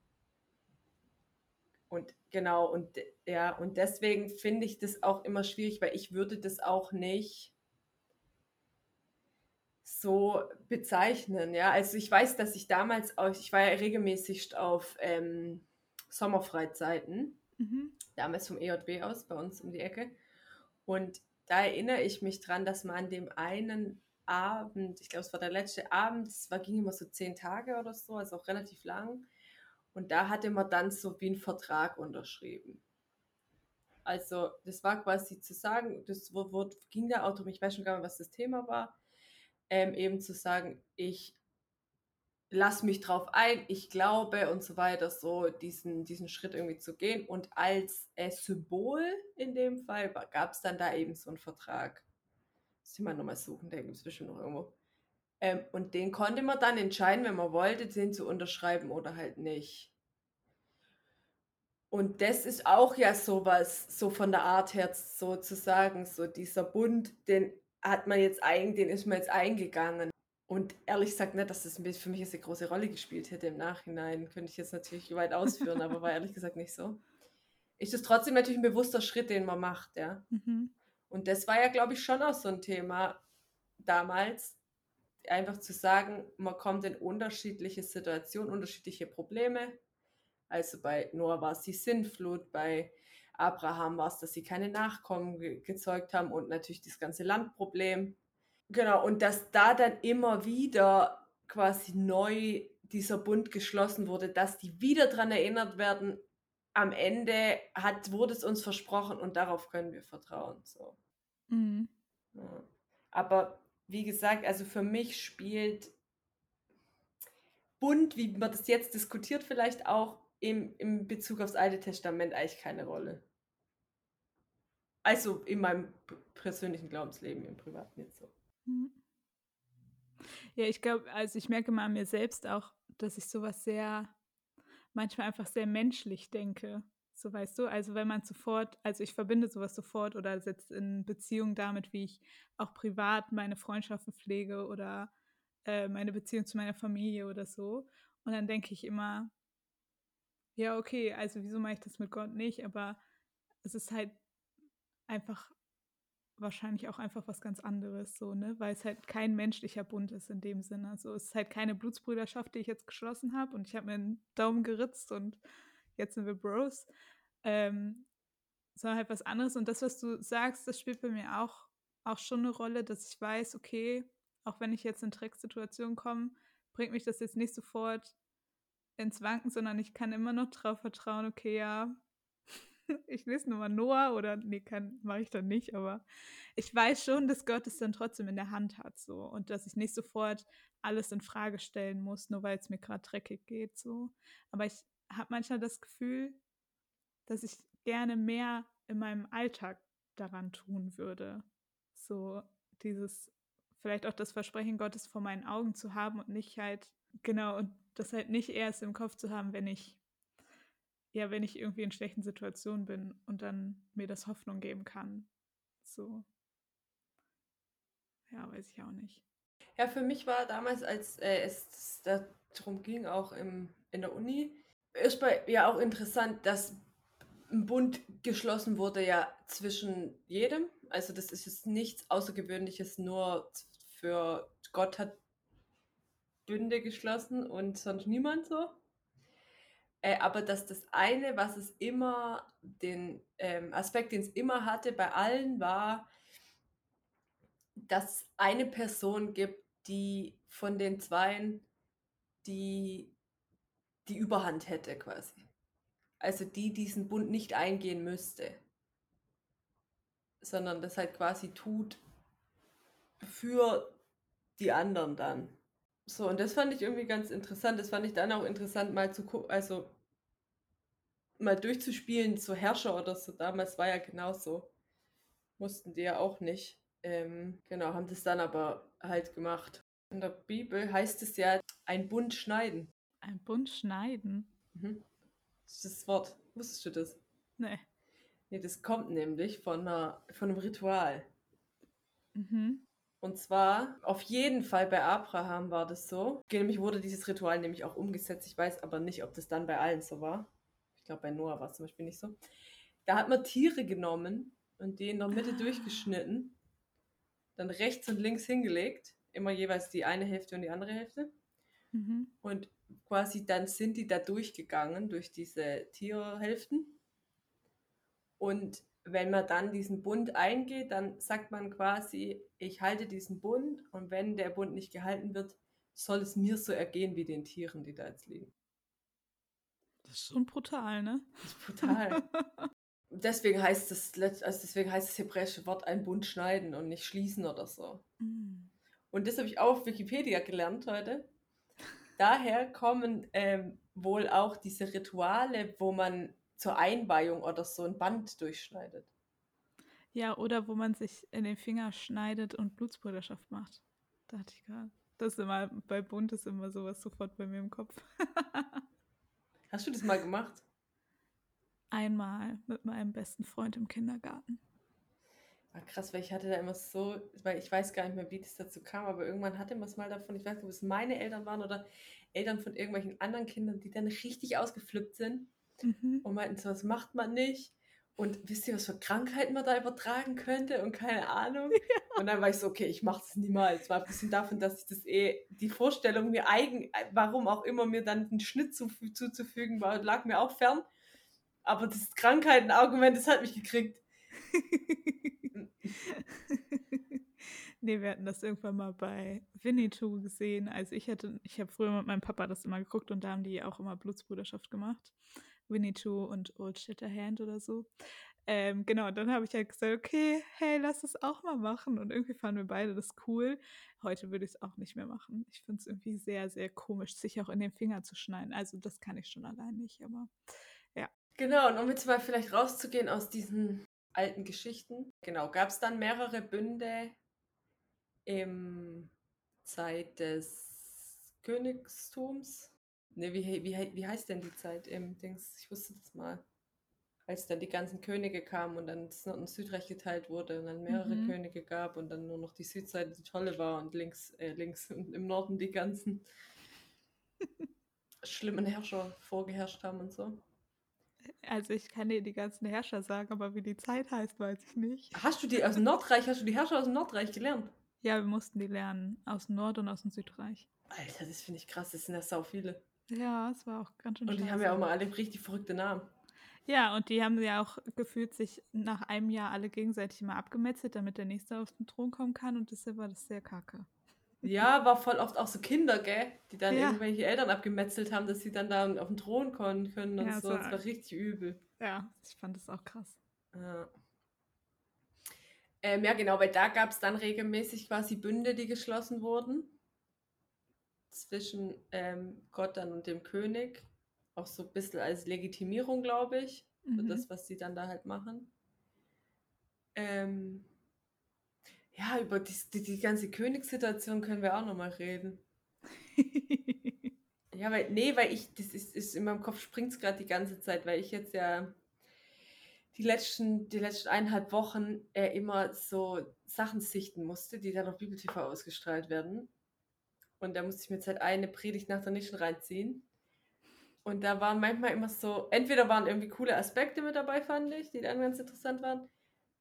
Und genau, und ja, und deswegen finde ich das auch immer schwierig, weil ich würde das auch nicht so bezeichnen, ja. Also ich weiß, dass ich damals auch, ich war ja regelmäßig auf ähm, Sommerfreizeiten, mhm. damals vom EJB aus, bei uns um die Ecke. Und da erinnere ich mich dran, dass man an dem einen Abend, ich glaube, es war der letzte Abend, es war, ging immer so zehn Tage oder so, also auch relativ lang. Und da hatte man dann so wie einen Vertrag unterschrieben. Also, das war quasi zu sagen, das Wort ging da auch darum, ich weiß schon gar nicht, was das Thema war, ähm, eben zu sagen, ich lasse mich drauf ein, ich glaube und so weiter, so diesen, diesen Schritt irgendwie zu gehen. Und als äh, Symbol in dem Fall gab es dann da eben so einen Vertrag. Muss ich mal nochmal suchen, der gibt es bestimmt noch irgendwo. Ähm, und den konnte man dann entscheiden, wenn man wollte, den zu unterschreiben oder halt nicht. Und das ist auch ja sowas, so von der Art her sozusagen, so dieser Bund, den hat man jetzt ein, den ist man jetzt eingegangen. Und ehrlich gesagt nicht, dass das für mich jetzt eine große Rolle gespielt hätte im Nachhinein. Könnte ich jetzt natürlich weit ausführen, aber war ehrlich gesagt nicht so. Ist es trotzdem natürlich ein bewusster Schritt, den man macht, ja. Mhm. Und das war ja, glaube ich, schon auch so ein Thema damals, einfach zu sagen, man kommt in unterschiedliche Situationen, unterschiedliche Probleme also bei Noah war es die Sintflut, bei Abraham war es, dass sie keine Nachkommen ge gezeugt haben und natürlich das ganze Landproblem. Genau, und dass da dann immer wieder quasi neu dieser Bund geschlossen wurde, dass die wieder daran erinnert werden, am Ende hat, wurde es uns versprochen und darauf können wir vertrauen. So. Mhm. Ja. Aber wie gesagt, also für mich spielt Bund, wie man das jetzt diskutiert, vielleicht auch im, im Bezug aufs Alte Testament eigentlich keine Rolle. Also in meinem persönlichen Glaubensleben, im Privaten nicht so. Mhm. Ja, ich glaube, also ich merke mal an mir selbst auch, dass ich sowas sehr, manchmal einfach sehr menschlich denke. So weißt du, also wenn man sofort, also ich verbinde sowas sofort oder setze in Beziehung damit, wie ich auch privat meine Freundschaften pflege oder äh, meine Beziehung zu meiner Familie oder so. Und dann denke ich immer, ja, okay, also wieso mache ich das mit Gott nicht? Aber es ist halt einfach wahrscheinlich auch einfach was ganz anderes, so, ne? Weil es halt kein menschlicher Bund ist in dem Sinne. Also es ist halt keine Blutsbrüderschaft, die ich jetzt geschlossen habe und ich habe mir einen Daumen geritzt und jetzt sind wir Bros. Ähm, sondern halt was anderes. Und das, was du sagst, das spielt bei mir auch, auch schon eine Rolle, dass ich weiß, okay, auch wenn ich jetzt in Drecksituationen komme, bringt mich das jetzt nicht sofort ins Wanken, sondern ich kann immer noch darauf vertrauen, okay, ja, ich lese nur mal Noah oder nee, kann mache ich dann nicht, aber ich weiß schon, dass Gott es dann trotzdem in der Hand hat so und dass ich nicht sofort alles in Frage stellen muss, nur weil es mir gerade dreckig geht so. Aber ich habe manchmal das Gefühl, dass ich gerne mehr in meinem Alltag daran tun würde. So dieses vielleicht auch das Versprechen Gottes vor meinen Augen zu haben und nicht halt genau und das halt nicht erst im Kopf zu haben, wenn ich, ja, wenn ich irgendwie in schlechten Situationen bin und dann mir das Hoffnung geben kann. So. Ja, weiß ich auch nicht. Ja, für mich war damals, als äh, es darum ging, auch im, in der Uni, ist ja auch interessant, dass ein Bund geschlossen wurde ja zwischen jedem. Also das ist jetzt nichts Außergewöhnliches, nur für Gott hat Bünde geschlossen und sonst niemand so. Äh, aber dass das eine, was es immer, den ähm, Aspekt, den es immer hatte bei allen, war, dass es eine Person gibt, die von den Zweien die, die Überhand hätte quasi. Also die diesen Bund nicht eingehen müsste, sondern das halt quasi tut für die anderen dann. So, und das fand ich irgendwie ganz interessant. Das fand ich dann auch interessant, mal zu gucken, also mal durchzuspielen, so Herrscher oder so. Damals war ja genauso. Mussten die ja auch nicht. Ähm, genau, haben das dann aber halt gemacht. In der Bibel heißt es ja ein Bund schneiden. Ein Bund schneiden? Mhm. Das ist das Wort. Wusstest du das? Nee. Nee, das kommt nämlich von, einer, von einem Ritual. Mhm. Und zwar, auf jeden Fall bei Abraham war das so. Nämlich wurde dieses Ritual nämlich auch umgesetzt. Ich weiß aber nicht, ob das dann bei allen so war. Ich glaube, bei Noah war es zum Beispiel nicht so. Da hat man Tiere genommen und die in der Mitte ah. durchgeschnitten, dann rechts und links hingelegt, immer jeweils die eine Hälfte und die andere Hälfte. Mhm. Und quasi dann sind die da durchgegangen durch diese Tierhälften. Und wenn man dann diesen Bund eingeht, dann sagt man quasi, ich halte diesen Bund und wenn der Bund nicht gehalten wird, soll es mir so ergehen wie den Tieren, die da jetzt liegen. Das ist schon brutal, ne? Das ist brutal. deswegen heißt das, also deswegen heißt das hebräische Wort ein Bund schneiden und nicht schließen oder so. Mm. Und das habe ich auch auf Wikipedia gelernt heute. Daher kommen ähm, wohl auch diese Rituale, wo man zur Einweihung oder so ein Band durchschneidet. Ja, oder wo man sich in den Finger schneidet und Blutsbrüderschaft macht. Da hatte ich gerade. Das ist immer, bei Bunt ist immer sowas sofort bei mir im Kopf. Hast du das mal gemacht? Einmal mit meinem besten Freund im Kindergarten. War krass, weil ich hatte da immer so, weil ich weiß gar nicht mehr, wie das dazu kam, aber irgendwann hatte man es mal davon, ich weiß nicht, ob es meine Eltern waren oder Eltern von irgendwelchen anderen Kindern, die dann richtig ausgeflippt sind Mhm. und meinten so, das macht man nicht. Und wisst ihr, was für Krankheiten man da übertragen könnte und keine Ahnung. Und dann war ich so, okay, ich mache das niemals. War ein bisschen davon, dass ich das eh, die Vorstellung mir eigen, warum auch immer mir dann einen Schnitt zu, zuzufügen war, lag mir auch fern. Aber das Krankheitenargument, das hat mich gekriegt. nee, wir hatten das irgendwann mal bei Winnetou gesehen. Also ich hatte, ich habe früher mit meinem Papa das immer geguckt und da haben die auch immer Blutsbruderschaft gemacht. Winnetou und Old Shatterhand oder so. Ähm, genau, dann habe ich halt gesagt, okay, hey, lass es auch mal machen. Und irgendwie fanden wir beide das cool. Heute würde ich es auch nicht mehr machen. Ich finde es irgendwie sehr, sehr komisch, sich auch in den Finger zu schneiden. Also das kann ich schon allein nicht, aber ja. Genau, und um jetzt mal vielleicht rauszugehen aus diesen alten Geschichten. Genau, gab es dann mehrere Bünde im Zeit des Königstums. Ne, wie, wie, wie heißt denn die Zeit im Dings? Ich wusste das mal. Als dann die ganzen Könige kamen und dann das Nord- und Südreich geteilt wurde und dann mehrere Mhm. Könige gab und dann nur noch die Südseite die tolle war und links, äh, links und im Norden die ganzen schlimmen Herrscher vorgeherrscht haben und so. Also ich kann dir die ganzen Herrscher sagen, aber wie die Zeit heißt, weiß ich nicht. Hast du die aus dem Nordreich, hast du die Herrscher aus dem Nordreich gelernt? Ja, wir mussten die lernen. Aus dem Nord- und aus dem Südreich. Alter, das finde ich krass, das sind ja sau viele. Ja, es war auch ganz schön Und die haben ja auch mal alle richtig verrückte Namen. Ja, und die haben ja auch gefühlt sich nach einem Jahr alle gegenseitig mal abgemetzelt, damit der nächste auf den Thron kommen kann. Und deshalb war das sehr kacke. Ja, war voll oft auch so Kinder, gell? Die dann Ja. irgendwelche Eltern abgemetzelt haben, dass sie dann da auf den Thron kommen können und Ja, so. so- Das war richtig übel. Ja, ich fand das auch krass. Ja. Ähm, ja, genau, weil da gab es dann regelmäßig quasi Bünde, die geschlossen wurden. Zwischen ähm, Gott dann und dem König. Auch so ein bisschen als Legitimierung, glaube ich. Für Mhm. das, was sie dann da halt machen. Ähm, ja, über die, die, die ganze Königssituation können wir auch nochmal reden. Ja, weil, nee, weil ich, das ist, ist in meinem Kopf springt es gerade die ganze Zeit, weil ich jetzt ja die letzten, die letzten eineinhalb Wochen äh, immer so Sachen sichten musste, die dann auf Bibel TV ausgestrahlt werden. Und da musste ich mir jetzt halt eine Predigt nach der nächsten reinziehen. Und da waren manchmal immer so, entweder waren irgendwie coole Aspekte mit dabei, fand ich, die dann ganz interessant waren.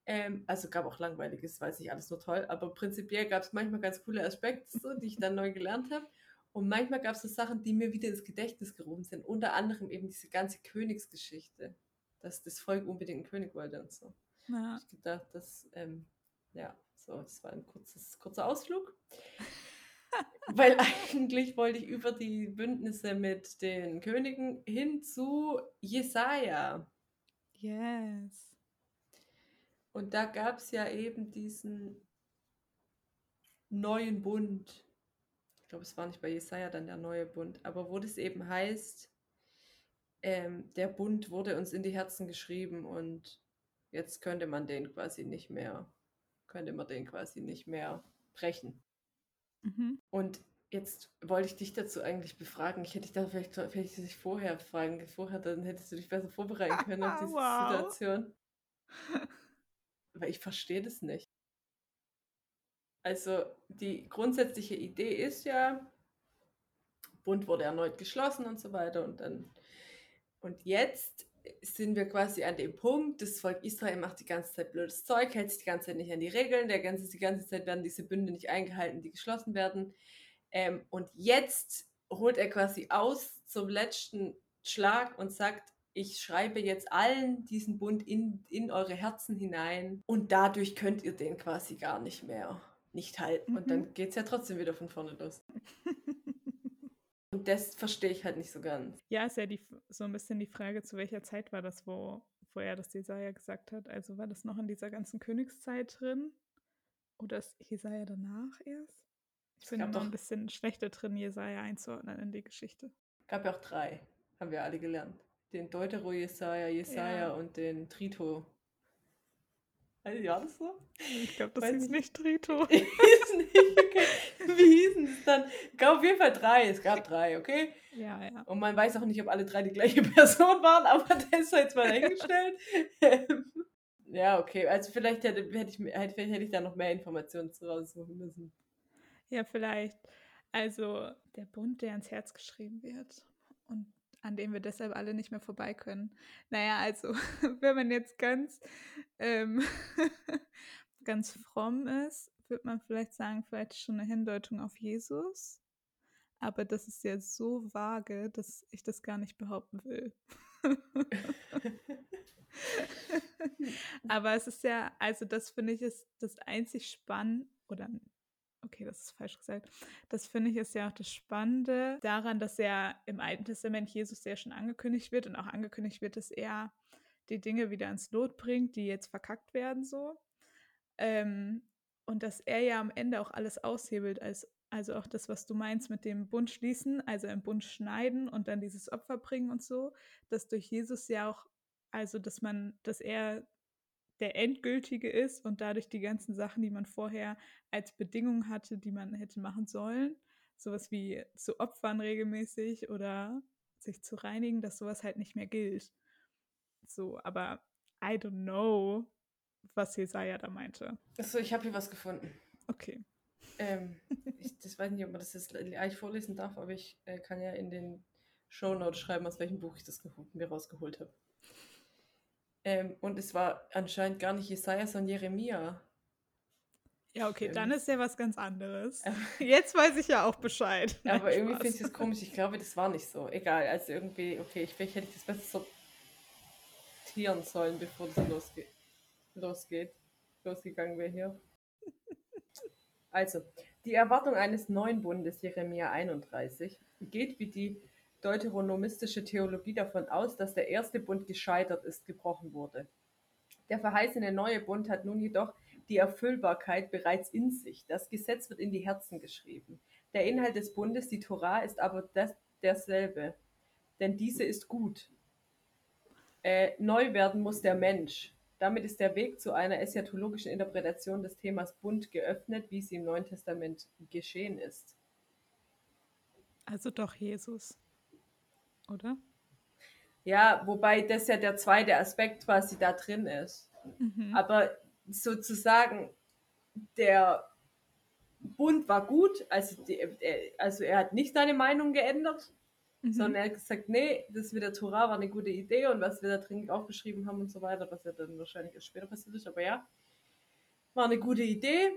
Ähm, also gab auch langweiliges, weiß ich alles nur toll, aber prinzipiell gab es manchmal ganz coole Aspekte, so, die ich dann neu gelernt habe. Und manchmal gab es so Sachen, die mir wieder ins Gedächtnis gerufen sind. Unter anderem eben diese ganze Königsgeschichte, dass das Volk unbedingt einen König wollte und so. ja. Ich gedacht, das, ähm, ja, so, das war ein kurzes, kurzer Ausflug. Weil eigentlich wollte ich über die Bündnisse mit den Königen hin zu Jesaja. Yes. Und da gab es ja eben diesen neuen Bund. Ich glaube, es war nicht bei Jesaja dann der neue Bund, aber wo das eben heißt, ähm, der Bund wurde uns in die Herzen geschrieben und jetzt könnte man den quasi nicht mehr, könnte man den quasi nicht mehr brechen. Mhm. Und jetzt wollte ich dich dazu eigentlich befragen. Ich hätte dich da vielleicht, vielleicht dich vorher fragen, vorher, dann hättest du dich besser vorbereiten können auf diese Wow. Situation. Weil ich verstehe das nicht. Also die grundsätzliche Idee ist ja, Bund wurde erneut geschlossen und so weiter und dann und jetzt sind wir quasi an dem Punkt, das Volk Israel macht die ganze Zeit blödes Zeug, hält sich die ganze Zeit nicht an die Regeln, der ganze, die ganze Zeit werden diese Bünde nicht eingehalten, die geschlossen werden. Ähm, und jetzt holt er quasi aus zum letzten Schlag und sagt, ich schreibe jetzt allen diesen Bund in, in eure Herzen hinein und dadurch könnt ihr den quasi gar nicht mehr nicht halten. Und Mhm. dann geht es ja trotzdem wieder von vorne los. Und das verstehe ich halt nicht so ganz. ja, ist ja die, so ein bisschen die Frage, zu welcher Zeit war das, wo, wo er das Jesaja gesagt hat. Also war das noch in dieser ganzen Königszeit drin? Oder ist Jesaja danach erst? Ich Es bin immer ein bisschen schlechter drin, Jesaja einzuordnen in die Geschichte. Gab ja auch drei, haben wir alle gelernt. Den Deutero Jesaja, Jesaja Ja. und den Trito. Also, ja, das so? Ich glaube, das Weiß ist nicht Trito. es nicht, okay. Wie hießen es dann? Es gab auf jeden Fall drei. Es gab drei, okay? Ja, ja. Und man weiß auch nicht, ob alle drei die gleiche Person waren, aber das ist jetzt mal dahingestellt. ja, okay. Also vielleicht hätte, hätte, ich, vielleicht hätte ich da noch mehr Informationen zu raussuchen müssen. Ja, vielleicht. Also der Bund, der ans Herz geschrieben wird und an dem wir deshalb alle nicht mehr vorbei können. Naja, also wenn man jetzt ganz, ähm, ganz fromm ist, würde man vielleicht sagen, vielleicht schon eine Hindeutung auf Jesus. Aber das ist ja so vage, dass ich das gar nicht behaupten will. Aber es ist ja, also das finde ich ist das einzig spannend, oder okay, das ist falsch gesagt. Das finde ich ist ja auch das Spannende daran, dass ja im Alten Testament Jesus sehr schon angekündigt wird und auch angekündigt wird, dass er die Dinge wieder ins Lot bringt, die jetzt verkackt werden so. Ähm, und dass er ja am Ende auch alles aushebelt, als, also auch das, was du meinst mit dem Bund schließen, also im Bund schneiden und dann dieses Opfer bringen und so, dass durch Jesus ja auch, also dass man, dass er der endgültige ist und dadurch die ganzen Sachen, die man vorher als Bedingung hatte, die man hätte machen sollen, sowas wie zu opfern regelmäßig oder sich zu reinigen, dass sowas halt nicht mehr gilt. So, aber I don't know, was Jesaja da meinte. Achso, ich habe hier was gefunden. Okay. Ähm, ich das weiß nicht, ob man das jetzt eigentlich vorlesen darf, aber ich äh, kann ja in den Show Notes schreiben, aus welchem Buch ich das mir rausgeholt habe. Ähm, und es war anscheinend gar nicht Jesaja, sondern Jeremia. Ja, okay, ähm, dann ist ja was ganz anderes. Jetzt weiß ich ja auch Bescheid. Nein, aber irgendwie finde ich das komisch. Ich glaube, das war nicht so. Egal, also irgendwie, okay, ich, vielleicht hätte ich das besser sortieren sollen, bevor das losge losgeht. Losgegangen wäre hier. Also, die Erwartung eines neuen Bundes, Jeremia 31, geht wie die deuteronomistische Theologie davon aus, dass der erste Bund gescheitert ist, gebrochen wurde. Der verheißene neue Bund hat nun jedoch die Erfüllbarkeit bereits in sich. Das Gesetz wird in die Herzen geschrieben. Der Inhalt des Bundes, die Torah, ist aber das, derselbe, denn diese ist gut. Äh, neu werden muss der Mensch. Damit ist der Weg zu einer eschatologischen Interpretation des Themas Bund geöffnet, wie es im Neuen Testament geschehen ist. Also doch Jesus oder? Ja, wobei das ja der zweite Aspekt quasi da drin ist. Mhm. Aber sozusagen, der Bund war gut, also, die, also er hat nicht seine Meinung geändert, mhm. sondern er hat gesagt, nee, das mit der Torah war eine gute Idee und was wir da drin aufgeschrieben haben und so weiter, was ja dann wahrscheinlich erst später passiert ist, aber ja, war eine gute Idee.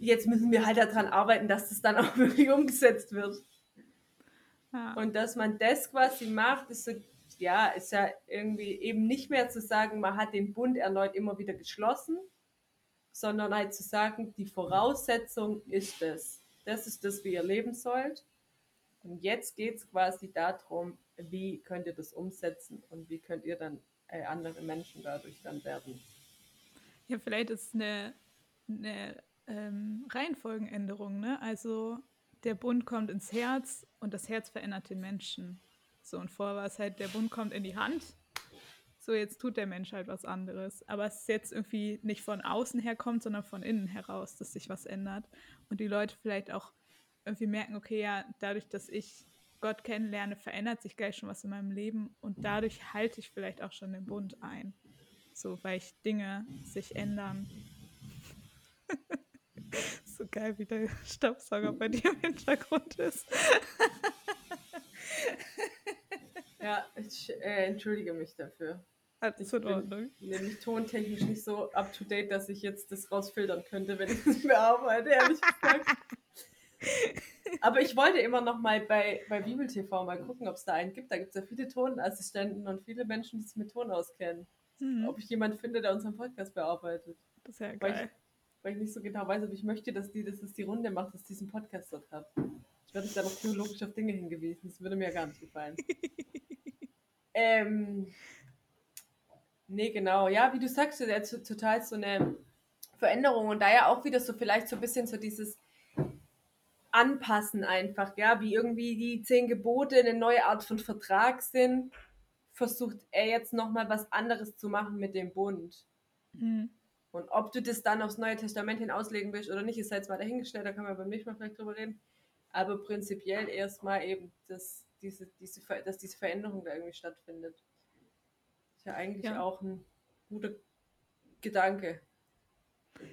Jetzt müssen wir halt daran arbeiten, dass das dann auch wirklich umgesetzt wird. Ja. Und dass man das quasi macht, ist so, ja, ist ja irgendwie eben nicht mehr zu sagen, man hat den Bund erneut immer wieder geschlossen, sondern halt zu sagen, die Voraussetzung ist es. Das ist das, wie ihr leben sollt. Und jetzt geht es quasi darum, wie könnt ihr das umsetzen und wie könnt ihr dann äh, andere Menschen dadurch dann werden. Ja, vielleicht ist eine, eine ähm, Reihenfolgenänderung, ne? Also der Bund kommt ins Herz und das Herz verändert den Menschen. So, und vorher war es halt, der Bund kommt in die Hand. So, jetzt tut der Mensch halt was anderes. Aber es ist jetzt irgendwie nicht von außen her kommt, sondern von innen heraus, dass sich was ändert. Und die Leute vielleicht auch irgendwie merken, okay, ja, dadurch, dass ich Gott kennenlerne, verändert sich gleich schon was in meinem Leben und dadurch halte ich vielleicht auch schon den Bund ein. So, weil ich Dinge sich ändern. so geil, wie der Staubsauger bei dir im Hintergrund ist. ja, ich äh, entschuldige mich dafür. Alles in Ordnung. Ich bin nämlich tontechnisch nicht so up to date, dass ich jetzt das rausfiltern könnte, wenn ich das bearbeite, ehrlich gesagt. Aber ich wollte immer noch mal bei, bei Bibel TV mal gucken, ob es da einen gibt. Da gibt es ja viele Tonassistenten und viele Menschen, die sich mit Ton auskennen. Mhm. Ob ich jemanden finde, der unseren Podcast bearbeitet. Das ist ja geil weil ich nicht so genau weiß, aber ich möchte, dass die, dass es die Runde macht, dass diesen Podcast dort hat. Ich werde da noch theologisch auf Dinge hingewiesen. Das würde mir gar nicht gefallen. ähm, nee, genau. Ja, wie du sagst, der ist total so eine Veränderung und da ja auch wieder so vielleicht so ein bisschen so dieses Anpassen einfach, ja, wie irgendwie die zehn Gebote eine neue Art von Vertrag sind, versucht er jetzt nochmal was anderes zu machen mit dem Bund. Mhm. Und ob du das dann aufs Neue Testament hin auslegen willst oder nicht, ist jetzt mal dahingestellt, da kann man beim nächsten Mal vielleicht drüber reden. Aber prinzipiell erstmal eben, dass diese, diese, dass diese Veränderung da irgendwie stattfindet. Ist ja eigentlich ja. auch ein guter Gedanke.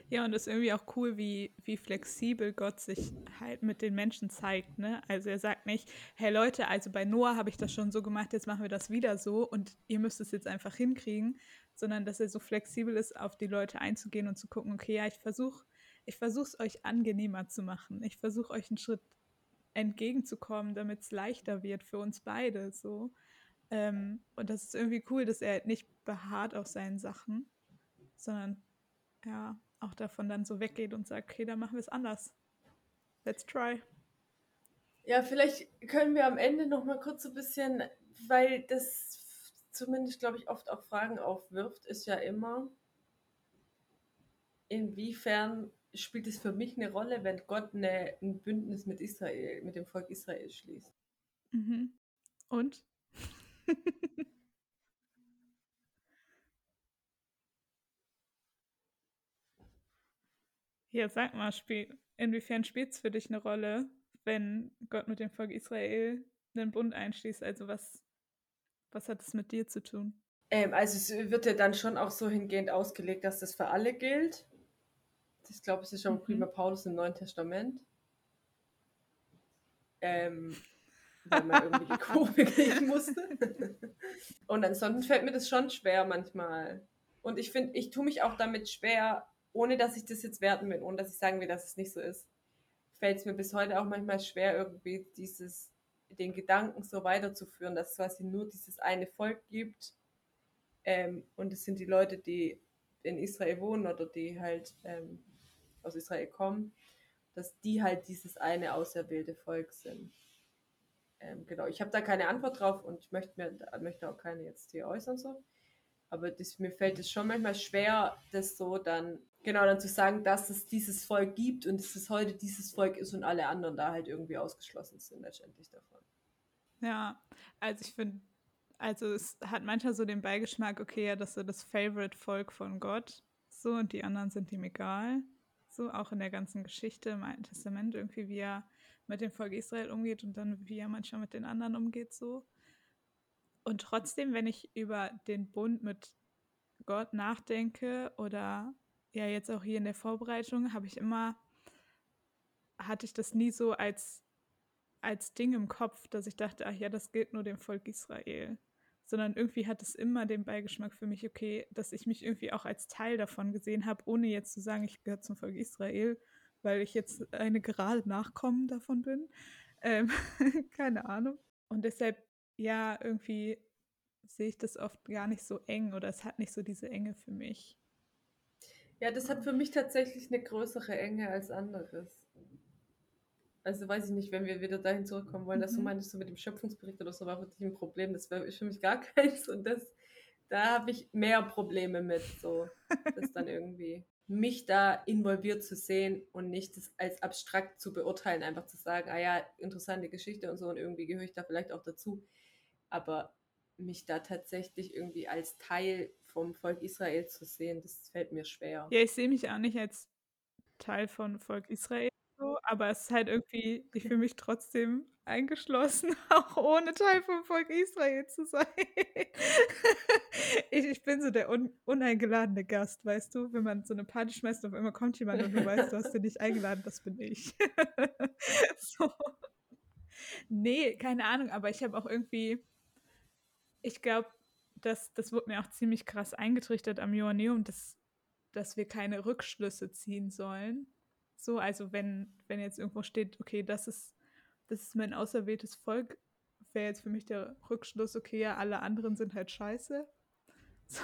Ja, und das ist irgendwie auch cool, wie, wie flexibel Gott sich halt mit den Menschen zeigt. Ne? Also er sagt nicht, hey Leute, also bei Noah habe ich das schon so gemacht, jetzt machen wir das wieder so und ihr müsst es jetzt einfach hinkriegen, sondern dass er so flexibel ist, auf die Leute einzugehen und zu gucken, okay, ja, ich versuche ich es euch angenehmer zu machen. Ich versuche euch einen Schritt entgegenzukommen, damit es leichter wird für uns beide. So. Ähm, und das ist irgendwie cool, dass er halt nicht beharrt auf seinen Sachen, sondern ja, auch davon dann so weggeht und sagt, okay, dann machen wir es anders. Let's try. Ja, vielleicht können wir am Ende noch mal kurz so ein bisschen, weil das zumindest, glaube ich, oft auch Fragen aufwirft, ist ja immer, inwiefern spielt es für mich eine Rolle, wenn Gott eine, ein Bündnis mit Israel, mit dem Volk Israel schließt? Mhm. Und? Ja, sag mal, spiel, inwiefern spielt es für dich eine Rolle, wenn Gott mit dem Volk Israel einen Bund einschließt? Also was, was hat es mit dir zu tun? Ähm, also es wird ja dann schon auch so hingehend ausgelegt, dass das für alle gilt. Ich glaube, es ist schon mhm. prima Paulus im Neuen Testament. Ähm, weil man irgendwie die Kurve kriegen musste. Und ansonsten fällt mir das schon schwer manchmal. Und ich finde, ich tue mich auch damit schwer, ohne dass ich das jetzt werten will, ohne dass ich sagen will, dass es nicht so ist, fällt es mir bis heute auch manchmal schwer, irgendwie dieses, den Gedanken so weiterzuführen, dass es quasi nur dieses eine Volk gibt ähm, und es sind die Leute, die in Israel wohnen oder die halt ähm, aus Israel kommen, dass die halt dieses eine auserwählte Volk sind. Ähm, genau, ich habe da keine Antwort drauf und ich möchte, mir, möchte auch keine jetzt hier äußern so. Aber das, mir fällt es schon manchmal schwer, das so dann Genau, dann zu sagen, dass es dieses Volk gibt und dass es heute dieses Volk ist und alle anderen da halt irgendwie ausgeschlossen sind letztendlich davon. Ja, also ich finde, also es hat manchmal so den Beigeschmack, okay, ja, das ist so das Favorite-Volk von Gott, so, und die anderen sind ihm egal. So, auch in der ganzen Geschichte im Alten Testament, irgendwie, wie er mit dem Volk Israel umgeht und dann wie er manchmal mit den anderen umgeht, so. Und trotzdem, wenn ich über den Bund mit Gott nachdenke oder ja jetzt auch hier in der Vorbereitung habe ich immer, hatte ich das nie so als, als Ding im Kopf, dass ich dachte, ach ja, das gilt nur dem Volk Israel. Sondern irgendwie hat es immer den Beigeschmack für mich, okay, dass ich mich irgendwie auch als Teil davon gesehen habe, ohne jetzt zu sagen, ich gehöre zum Volk Israel, weil ich jetzt eine gerade Nachkommen davon bin. Ähm, keine Ahnung. Und deshalb, ja, irgendwie sehe ich das oft gar nicht so eng oder es hat nicht so diese Enge für mich. Ja, das hat für mich tatsächlich eine größere Enge als anderes. Also weiß ich nicht, wenn wir wieder dahin zurückkommen wollen, mhm. dass du meinst, so mit dem Schöpfungsbericht oder so war für dich ein Problem. Das wäre für mich gar keins. Und das, da habe ich mehr Probleme mit, so das dann irgendwie mich da involviert zu sehen und nicht das als abstrakt zu beurteilen, einfach zu sagen, ah ja, interessante Geschichte und so und irgendwie gehöre ich da vielleicht auch dazu. Aber mich da tatsächlich irgendwie als Teil vom Volk Israel zu sehen, das fällt mir schwer. Ja, ich sehe mich auch nicht als Teil von Volk Israel, so, aber es ist halt irgendwie, ich fühle mich trotzdem eingeschlossen, auch ohne Teil vom Volk Israel zu sein. ich, ich bin so der un, uneingeladene Gast, weißt du, wenn man so eine Party schmeißt und auf einmal kommt jemand und du weißt, du hast den nicht eingeladen, das bin ich. so. Nee, keine Ahnung, aber ich habe auch irgendwie, ich glaube, das, das wurde mir auch ziemlich krass eingetrichtert am Joanneum, dass, dass wir keine Rückschlüsse ziehen sollen. So, also wenn, wenn jetzt irgendwo steht, okay, das ist, das ist mein auserwähltes Volk, wäre jetzt für mich der Rückschluss, okay, ja, alle anderen sind halt scheiße. So,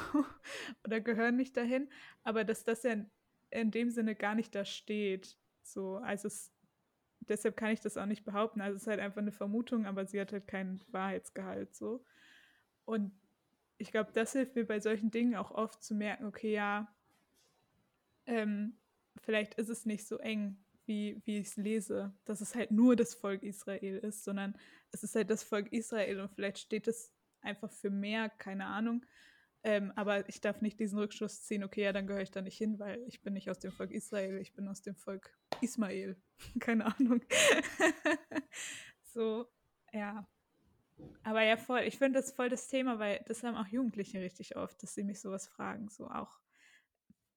oder gehören nicht dahin. Aber dass das ja in, in dem Sinne gar nicht da steht. So, also es, deshalb kann ich das auch nicht behaupten. Also es ist halt einfach eine Vermutung, aber sie hat halt keinen Wahrheitsgehalt so. Und ich glaube, das hilft mir bei solchen Dingen auch oft zu merken, okay, ja, ähm, vielleicht ist es nicht so eng, wie, wie ich es lese, dass es halt nur das Volk Israel ist, sondern es ist halt das Volk Israel und vielleicht steht es einfach für mehr, keine Ahnung. Ähm, aber ich darf nicht diesen Rückschluss ziehen, okay, ja, dann gehöre ich da nicht hin, weil ich bin nicht aus dem Volk Israel, ich bin aus dem Volk Ismael. Keine Ahnung. so, ja. Aber ja, voll, ich finde das voll das Thema, weil das haben auch Jugendliche richtig oft, dass sie mich sowas fragen. So auch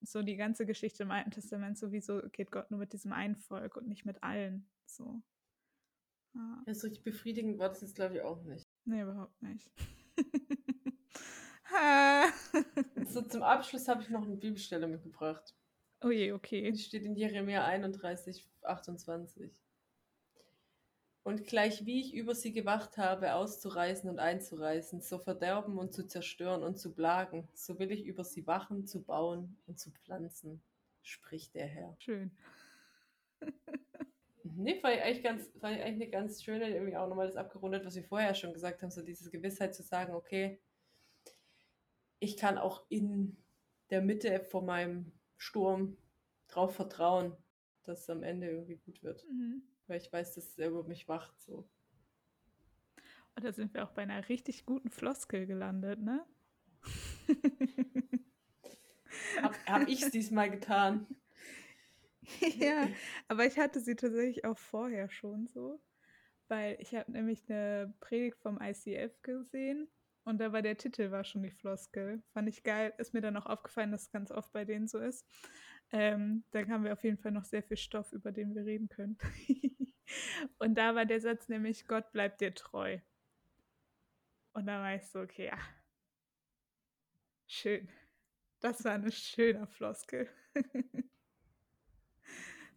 so die ganze Geschichte im Alten Testament, sowieso geht Gott nur mit diesem einen Volk und nicht mit allen. So. Ja. ja so richtig befriedigend war das jetzt, glaube ich, auch nicht. Nee, überhaupt nicht. so zum Abschluss habe ich noch eine Bibelstelle mitgebracht. Oh je, okay. Die steht in Jeremia 31, 28. Und gleich wie ich über sie gewacht habe, auszureißen und einzureißen, zu verderben und zu zerstören und zu plagen, so will ich über sie wachen, zu bauen und zu pflanzen, spricht der Herr. Schön. nee, fand ich eigentlich ganz, fand ich eigentlich eine ganz schöne, irgendwie auch nochmal das abgerundet, was wir vorher schon gesagt haben, so diese Gewissheit zu sagen, okay, ich kann auch in der Mitte von meinem Sturm drauf vertrauen, dass es am Ende irgendwie gut wird. Mhm. Weil ich weiß, dass er über mich wacht. So. Und da sind wir auch bei einer richtig guten Floskel gelandet, ne? hab, hab ich es diesmal getan? ja, aber ich hatte sie tatsächlich auch vorher schon so. Weil ich habe nämlich eine Predigt vom ICF gesehen und da war der Titel war schon die Floskel. Fand ich geil. Ist mir dann auch aufgefallen, dass es ganz oft bei denen so ist. Ähm, dann haben wir auf jeden Fall noch sehr viel Stoff, über den wir reden können. und da war der Satz nämlich, Gott bleibt dir treu. Und da war ich so, okay, ja. Schön. Das war eine schöne Floskel.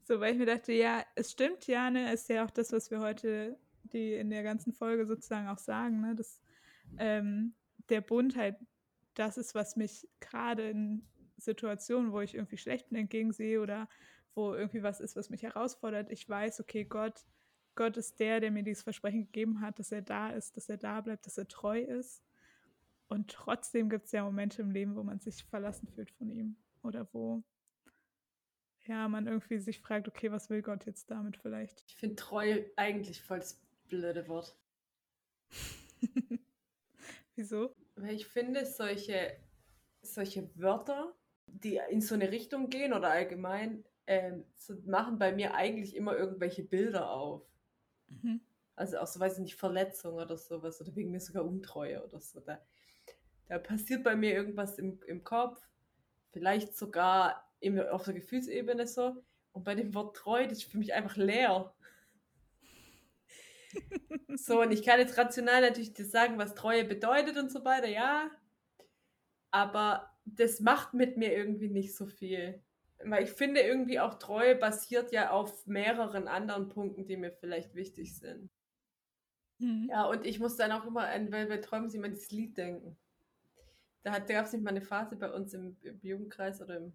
so, weil ich mir dachte, ja, es stimmt ja, ne, ist ja auch das, was wir heute die in der ganzen Folge sozusagen auch sagen, ne, dass ähm, der Bund halt das ist, was mich gerade in Situationen, wo ich irgendwie schlecht bin, entgegensehe oder wo irgendwie was ist, was mich herausfordert, ich weiß, okay, Gott, Gott ist der, der mir dieses Versprechen gegeben hat, dass er da ist, dass er da bleibt, dass er treu ist. Und trotzdem gibt es ja Momente im Leben, wo man sich verlassen fühlt von ihm. Oder wo ja, man irgendwie sich fragt, okay, was will Gott jetzt damit vielleicht? Ich finde treu eigentlich voll das blöde Wort. Wieso? Weil ich finde, solche, solche Wörter, die in so eine Richtung gehen oder allgemein, ähm, so machen bei mir eigentlich immer irgendwelche Bilder auf. Mhm. Also auch so, weiß ich nicht, Verletzung oder sowas oder wegen mir sogar Untreue oder so. Da, da passiert bei mir irgendwas im, im Kopf, vielleicht sogar im, auf der Gefühlsebene so. Und bei dem Wort treu, das ist für mich einfach leer. So, und ich kann jetzt rational natürlich dir sagen, was Treue bedeutet und so weiter, ja. Aber das macht mit mir irgendwie nicht so viel. Weil ich finde irgendwie auch Treue basiert ja auf mehreren anderen Punkten, die mir vielleicht wichtig sind. Mhm. Ja, und ich muss dann auch immer an Velvet Träumen immer dieses Lied denken. Da, da gab es nicht mal eine Phase bei uns im, im Jugendkreis oder im,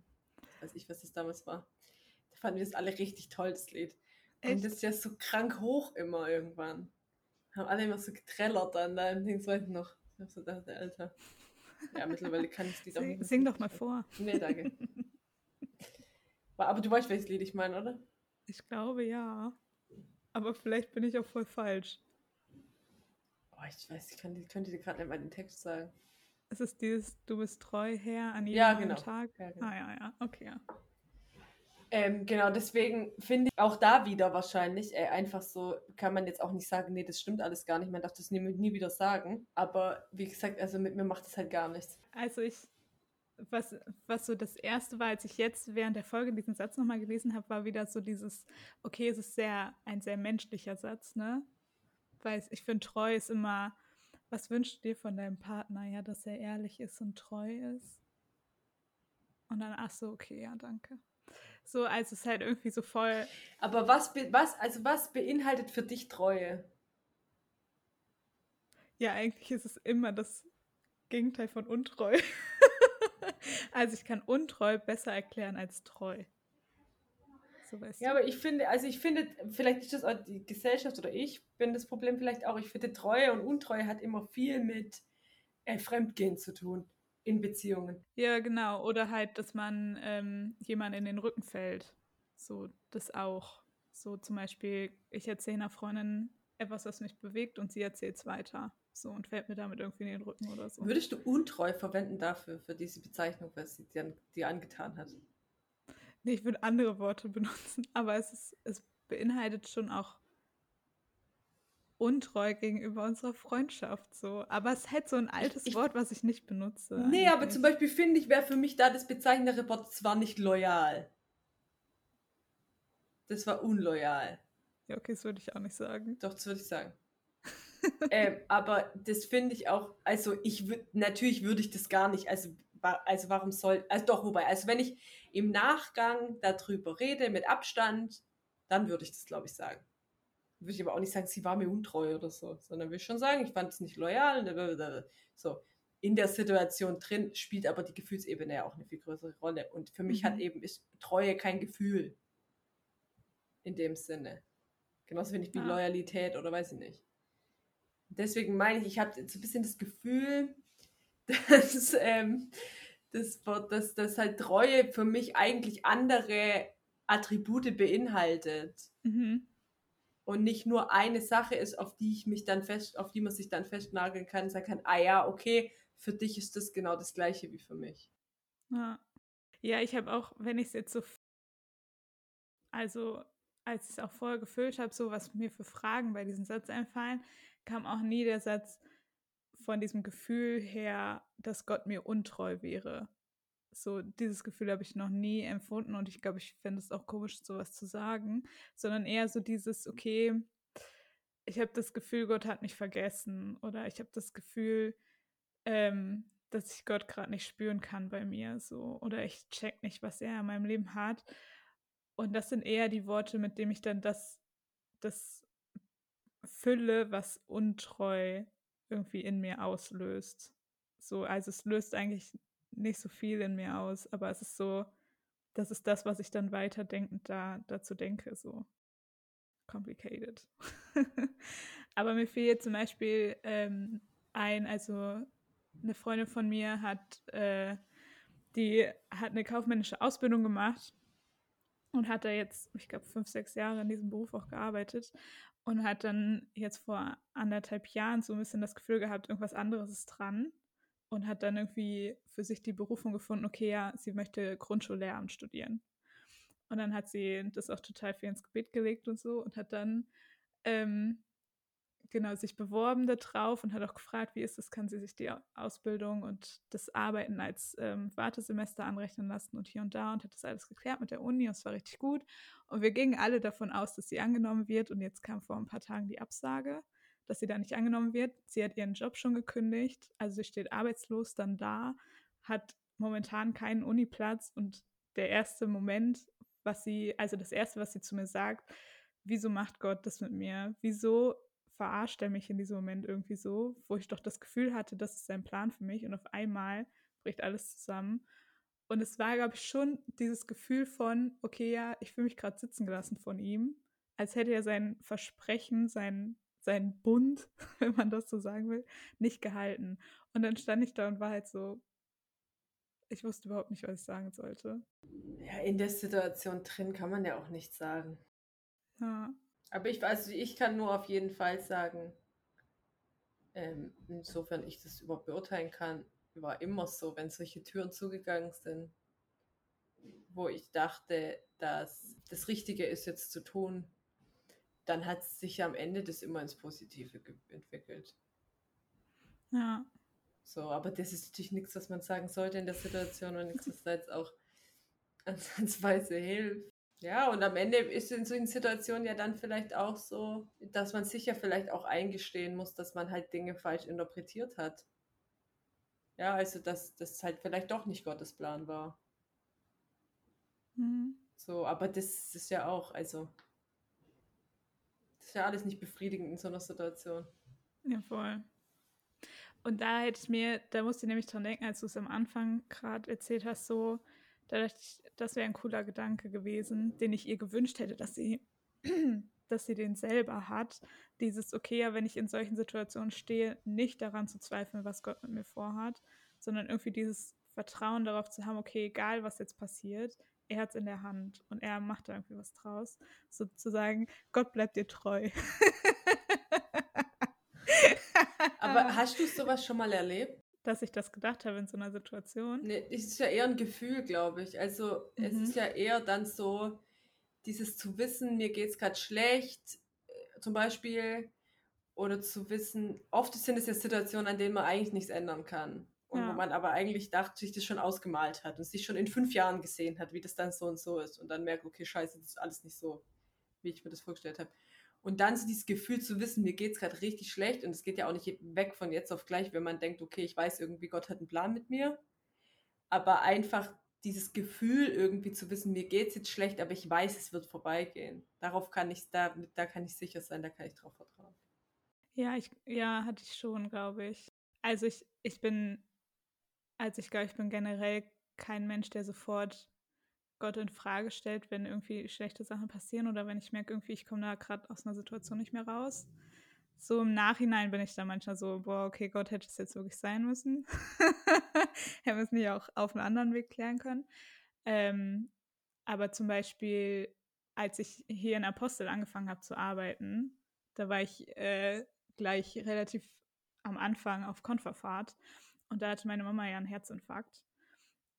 weiß ich, was das damals war. Da fanden wir das alle richtig toll, das Lied. Echt? Und das ist ja so krank hoch immer irgendwann. Haben alle immer so getrellert dann da im Ding, noch. Ich hab so gedacht, Alter. Ja, mittlerweile kann ich die doch nicht. Sing doch mal vor. Nee, danke. Aber du weißt, welches Lied ich meine, oder? Ich glaube ja. Aber vielleicht bin ich auch voll falsch. Oh, ich weiß, ich kann, könnte dir gerade nicht mal den Text sagen. Es ist dieses Du bist treu, Herr, an jedem ja, genau. Tag. Ja, genau. Ah, ja, ja. Okay, ja. Ähm, genau, deswegen finde ich auch da wieder wahrscheinlich äh, einfach so, kann man jetzt auch nicht sagen, nee, das stimmt alles gar nicht, man darf das nie, nie wieder sagen. Aber wie gesagt, also mit mir macht das halt gar nichts. Also ich, was, was so das erste war, als ich jetzt während der Folge diesen Satz nochmal gelesen habe, war wieder so dieses, okay, es ist sehr, ein sehr menschlicher Satz, ne? Weil ich finde, treu ist immer, was wünschst du dir von deinem Partner? Ja, dass er ehrlich ist und treu ist. Und dann, ach so, okay, ja, danke. So, als es halt irgendwie so voll. Aber was, was, also was beinhaltet für dich Treue? Ja, eigentlich ist es immer das Gegenteil von untreu. also ich kann untreu besser erklären als treu. So ja, aber ich finde, also ich finde, vielleicht ist das auch die Gesellschaft oder ich bin das Problem vielleicht auch, ich finde, Treue und Untreue hat immer viel mit äh, Fremdgehen zu tun in Beziehungen. Ja, genau. Oder halt, dass man ähm, jemand in den Rücken fällt. So, das auch. So zum Beispiel, ich erzähle einer Freundin etwas, was mich bewegt und sie erzählt es weiter. So und fällt mir damit irgendwie in den Rücken oder so. Würdest du untreu verwenden dafür, für diese Bezeichnung, was sie dir, dir angetan hat? Nee, ich würde andere Worte benutzen, aber es, ist, es beinhaltet schon auch untreu gegenüber unserer Freundschaft so. Aber es ist halt so ein altes ich, Wort, was ich nicht benutze. Nee, eigentlich. aber zum Beispiel finde ich, wäre für mich da das bezeichnende Wort zwar nicht loyal. Das war unloyal. Ja, okay, das würde ich auch nicht sagen. Doch, das würde ich sagen. ähm, aber das finde ich auch, also ich würde, natürlich würde ich das gar nicht, also, also warum soll, also doch, wobei, also wenn ich im Nachgang darüber rede, mit Abstand, dann würde ich das, glaube ich, sagen. Würde ich aber auch nicht sagen, sie war mir untreu oder so, sondern würde ich schon sagen, ich fand es nicht loyal. So, in der Situation drin spielt aber die Gefühlsebene ja auch eine viel größere Rolle. Und für mich mhm. hat eben ist Treue kein Gefühl in dem Sinne. Genauso wenig wie ah. Loyalität oder weiß ich nicht. Deswegen meine ich, ich habe so ein bisschen das Gefühl, dass, ähm, das, dass, dass halt Treue für mich eigentlich andere Attribute beinhaltet. Mhm. Und nicht nur eine Sache ist, auf die ich mich dann fest, auf die man sich dann festnageln kann und sagen kann, ah ja, okay, für dich ist das genau das gleiche wie für mich. Ja, ja ich habe auch, wenn ich es jetzt so, also als ich es auch vorher gefüllt habe, so was mir für Fragen bei diesem Satz einfallen, kam auch nie der Satz von diesem Gefühl her, dass Gott mir untreu wäre. So, dieses Gefühl habe ich noch nie empfunden und ich glaube, ich fände es auch komisch, sowas zu sagen, sondern eher so dieses, okay, ich habe das Gefühl, Gott hat mich vergessen oder ich habe das Gefühl, ähm, dass ich Gott gerade nicht spüren kann bei mir, so oder ich check nicht, was er in meinem Leben hat. Und das sind eher die Worte, mit denen ich dann das, das fülle, was untreu irgendwie in mir auslöst. So, also es löst eigentlich nicht so viel in mir aus, aber es ist so, das ist das, was ich dann weiterdenkend da, dazu denke, so complicated. aber mir fiel zum Beispiel ähm, ein, also eine Freundin von mir hat, äh, die hat eine kaufmännische Ausbildung gemacht und hat da jetzt, ich glaube, fünf, sechs Jahre in diesem Beruf auch gearbeitet und hat dann jetzt vor anderthalb Jahren so ein bisschen das Gefühl gehabt, irgendwas anderes ist dran und hat dann irgendwie für sich die Berufung gefunden, okay, ja, sie möchte Grundschullehramt studieren. Und dann hat sie das auch total viel ins Gebet gelegt und so und hat dann ähm, genau sich beworben da drauf und hat auch gefragt, wie ist das, kann sie sich die Ausbildung und das Arbeiten als ähm, Wartesemester anrechnen lassen und hier und da und hat das alles geklärt mit der Uni und es war richtig gut. Und wir gingen alle davon aus, dass sie angenommen wird und jetzt kam vor ein paar Tagen die Absage, dass sie da nicht angenommen wird. Sie hat ihren Job schon gekündigt, also sie steht arbeitslos dann da, hat momentan keinen Uniplatz und der erste Moment, was sie, also das erste, was sie zu mir sagt, wieso macht Gott das mit mir? Wieso verarscht er mich in diesem Moment irgendwie so, wo ich doch das Gefühl hatte, das ist sein Plan für mich und auf einmal bricht alles zusammen. Und es war, glaube ich, schon dieses Gefühl von, okay, ja, ich fühle mich gerade sitzen gelassen von ihm, als hätte er sein Versprechen, sein, sein Bund, wenn man das so sagen will, nicht gehalten. Und dann stand ich da und war halt so, ich wusste überhaupt nicht, was ich sagen sollte. Ja, in der Situation drin kann man ja auch nichts sagen. Ja. Aber ich weiß, also ich kann nur auf jeden Fall sagen, ähm, insofern ich das überhaupt beurteilen kann, war immer so, wenn solche Türen zugegangen sind, wo ich dachte, dass das Richtige ist jetzt zu tun, dann hat sich am Ende das immer ins Positive entwickelt. Ja. So, aber das ist natürlich nichts, was man sagen sollte in der Situation und nichts, was da jetzt auch ansatzweise hilft. Ja, und am Ende ist in solchen Situationen ja dann vielleicht auch so, dass man sicher vielleicht auch eingestehen muss, dass man halt Dinge falsch interpretiert hat. Ja, also dass das halt vielleicht doch nicht Gottes Plan war. Mhm. So, aber das ist ja auch, also, das ist ja alles nicht befriedigend in so einer Situation. Ja, voll. Und da hätte ich mir, da musste ich nämlich dran denken, als du es am Anfang gerade erzählt hast, so, da dachte ich, das wäre ein cooler Gedanke gewesen, den ich ihr gewünscht hätte, dass sie, dass sie den selber hat. Dieses, okay, ja, wenn ich in solchen Situationen stehe, nicht daran zu zweifeln, was Gott mit mir vorhat, sondern irgendwie dieses Vertrauen darauf zu haben, okay, egal was jetzt passiert, er hat es in der Hand und er macht da irgendwie was draus. Sozusagen, Gott bleibt dir treu. Aber hast du sowas schon mal erlebt? Dass ich das gedacht habe in so einer Situation? Nee, es ist ja eher ein Gefühl, glaube ich. Also es Mhm. ist ja eher dann so, dieses zu wissen, mir geht es gerade schlecht, äh, zum Beispiel, oder zu wissen, oft sind es ja Situationen, an denen man eigentlich nichts ändern kann. Und wo Ja. man aber eigentlich dachte, sich das schon ausgemalt hat und sich schon in fünf Jahren gesehen hat, wie das dann so und so ist. Und dann merkt, okay, scheiße, das ist alles nicht so, wie ich mir das vorgestellt habe. Und dann so dieses Gefühl zu wissen, mir geht es gerade richtig schlecht und es geht ja auch nicht weg von jetzt auf gleich, wenn man denkt, okay, ich weiß irgendwie, Gott hat einen Plan mit mir. Aber einfach dieses Gefühl irgendwie zu wissen, mir geht es jetzt schlecht, aber ich weiß, es wird vorbeigehen. Darauf kann ich, da, da kann ich sicher sein, da kann ich drauf vertrauen. Ja, ich, ja, hatte ich schon, glaube ich. Also ich, ich bin, also ich glaube, ich bin generell kein Mensch, der sofort Gott in Frage stellt, wenn irgendwie schlechte Sachen passieren oder wenn ich merke, irgendwie, ich komme da gerade aus einer Situation nicht mehr raus. So im Nachhinein bin ich da manchmal so, boah, okay, Gott hätte es jetzt wirklich sein müssen. Hätten wir es nicht auch auf einem anderen Weg klären können. Ähm, aber zum Beispiel, als ich hier in Apostel angefangen habe zu arbeiten, da war ich äh, gleich relativ am Anfang auf Konferfahrt und da hatte meine Mama ja einen Herzinfarkt.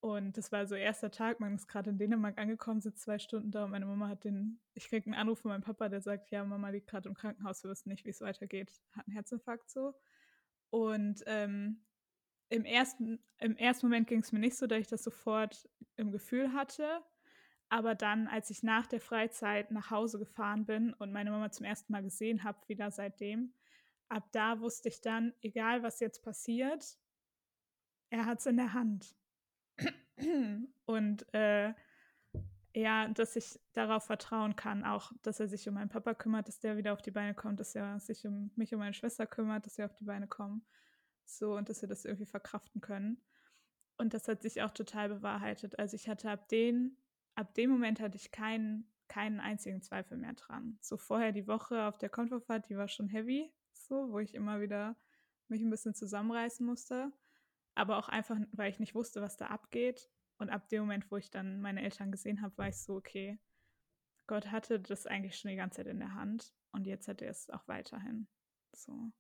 Und das war so erster Tag, man ist gerade in Dänemark angekommen, sitzt zwei Stunden da und meine Mama hat den, ich krieg einen Anruf von meinem Papa, der sagt, ja, Mama liegt gerade im Krankenhaus, wir wissen nicht, wie es weitergeht, hat einen Herzinfarkt so. Und ähm, im, ersten, im ersten Moment ging es mir nicht so, dass ich das sofort im Gefühl hatte. Aber dann, als ich nach der Freizeit nach Hause gefahren bin und meine Mama zum ersten Mal gesehen habe, wieder seitdem, ab da wusste ich dann, egal was jetzt passiert, er hat es in der Hand. Und äh, ja, dass ich darauf vertrauen kann, auch, dass er sich um meinen Papa kümmert, dass der wieder auf die Beine kommt, dass er sich um mich und meine Schwester kümmert, dass wir auf die Beine kommen. So, und dass wir das irgendwie verkraften können. Und das hat sich auch total bewahrheitet. Also ich hatte ab den, ab dem Moment hatte ich keinen, keinen einzigen Zweifel mehr dran. So vorher die Woche auf der Konfofahrt, die war schon heavy, so, wo ich immer wieder mich ein bisschen zusammenreißen musste. Aber auch einfach, weil ich nicht wusste, was da abgeht. Und ab dem Moment, wo ich dann meine Eltern gesehen habe, war ich so, okay, Gott hatte das eigentlich schon die ganze Zeit in der Hand und jetzt hat er es auch weiterhin. So.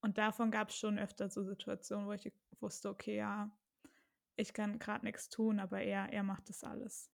Und davon gab es schon öfter so Situationen, wo ich wusste, okay, ja, ich kann gerade nichts tun, aber er, er macht das alles.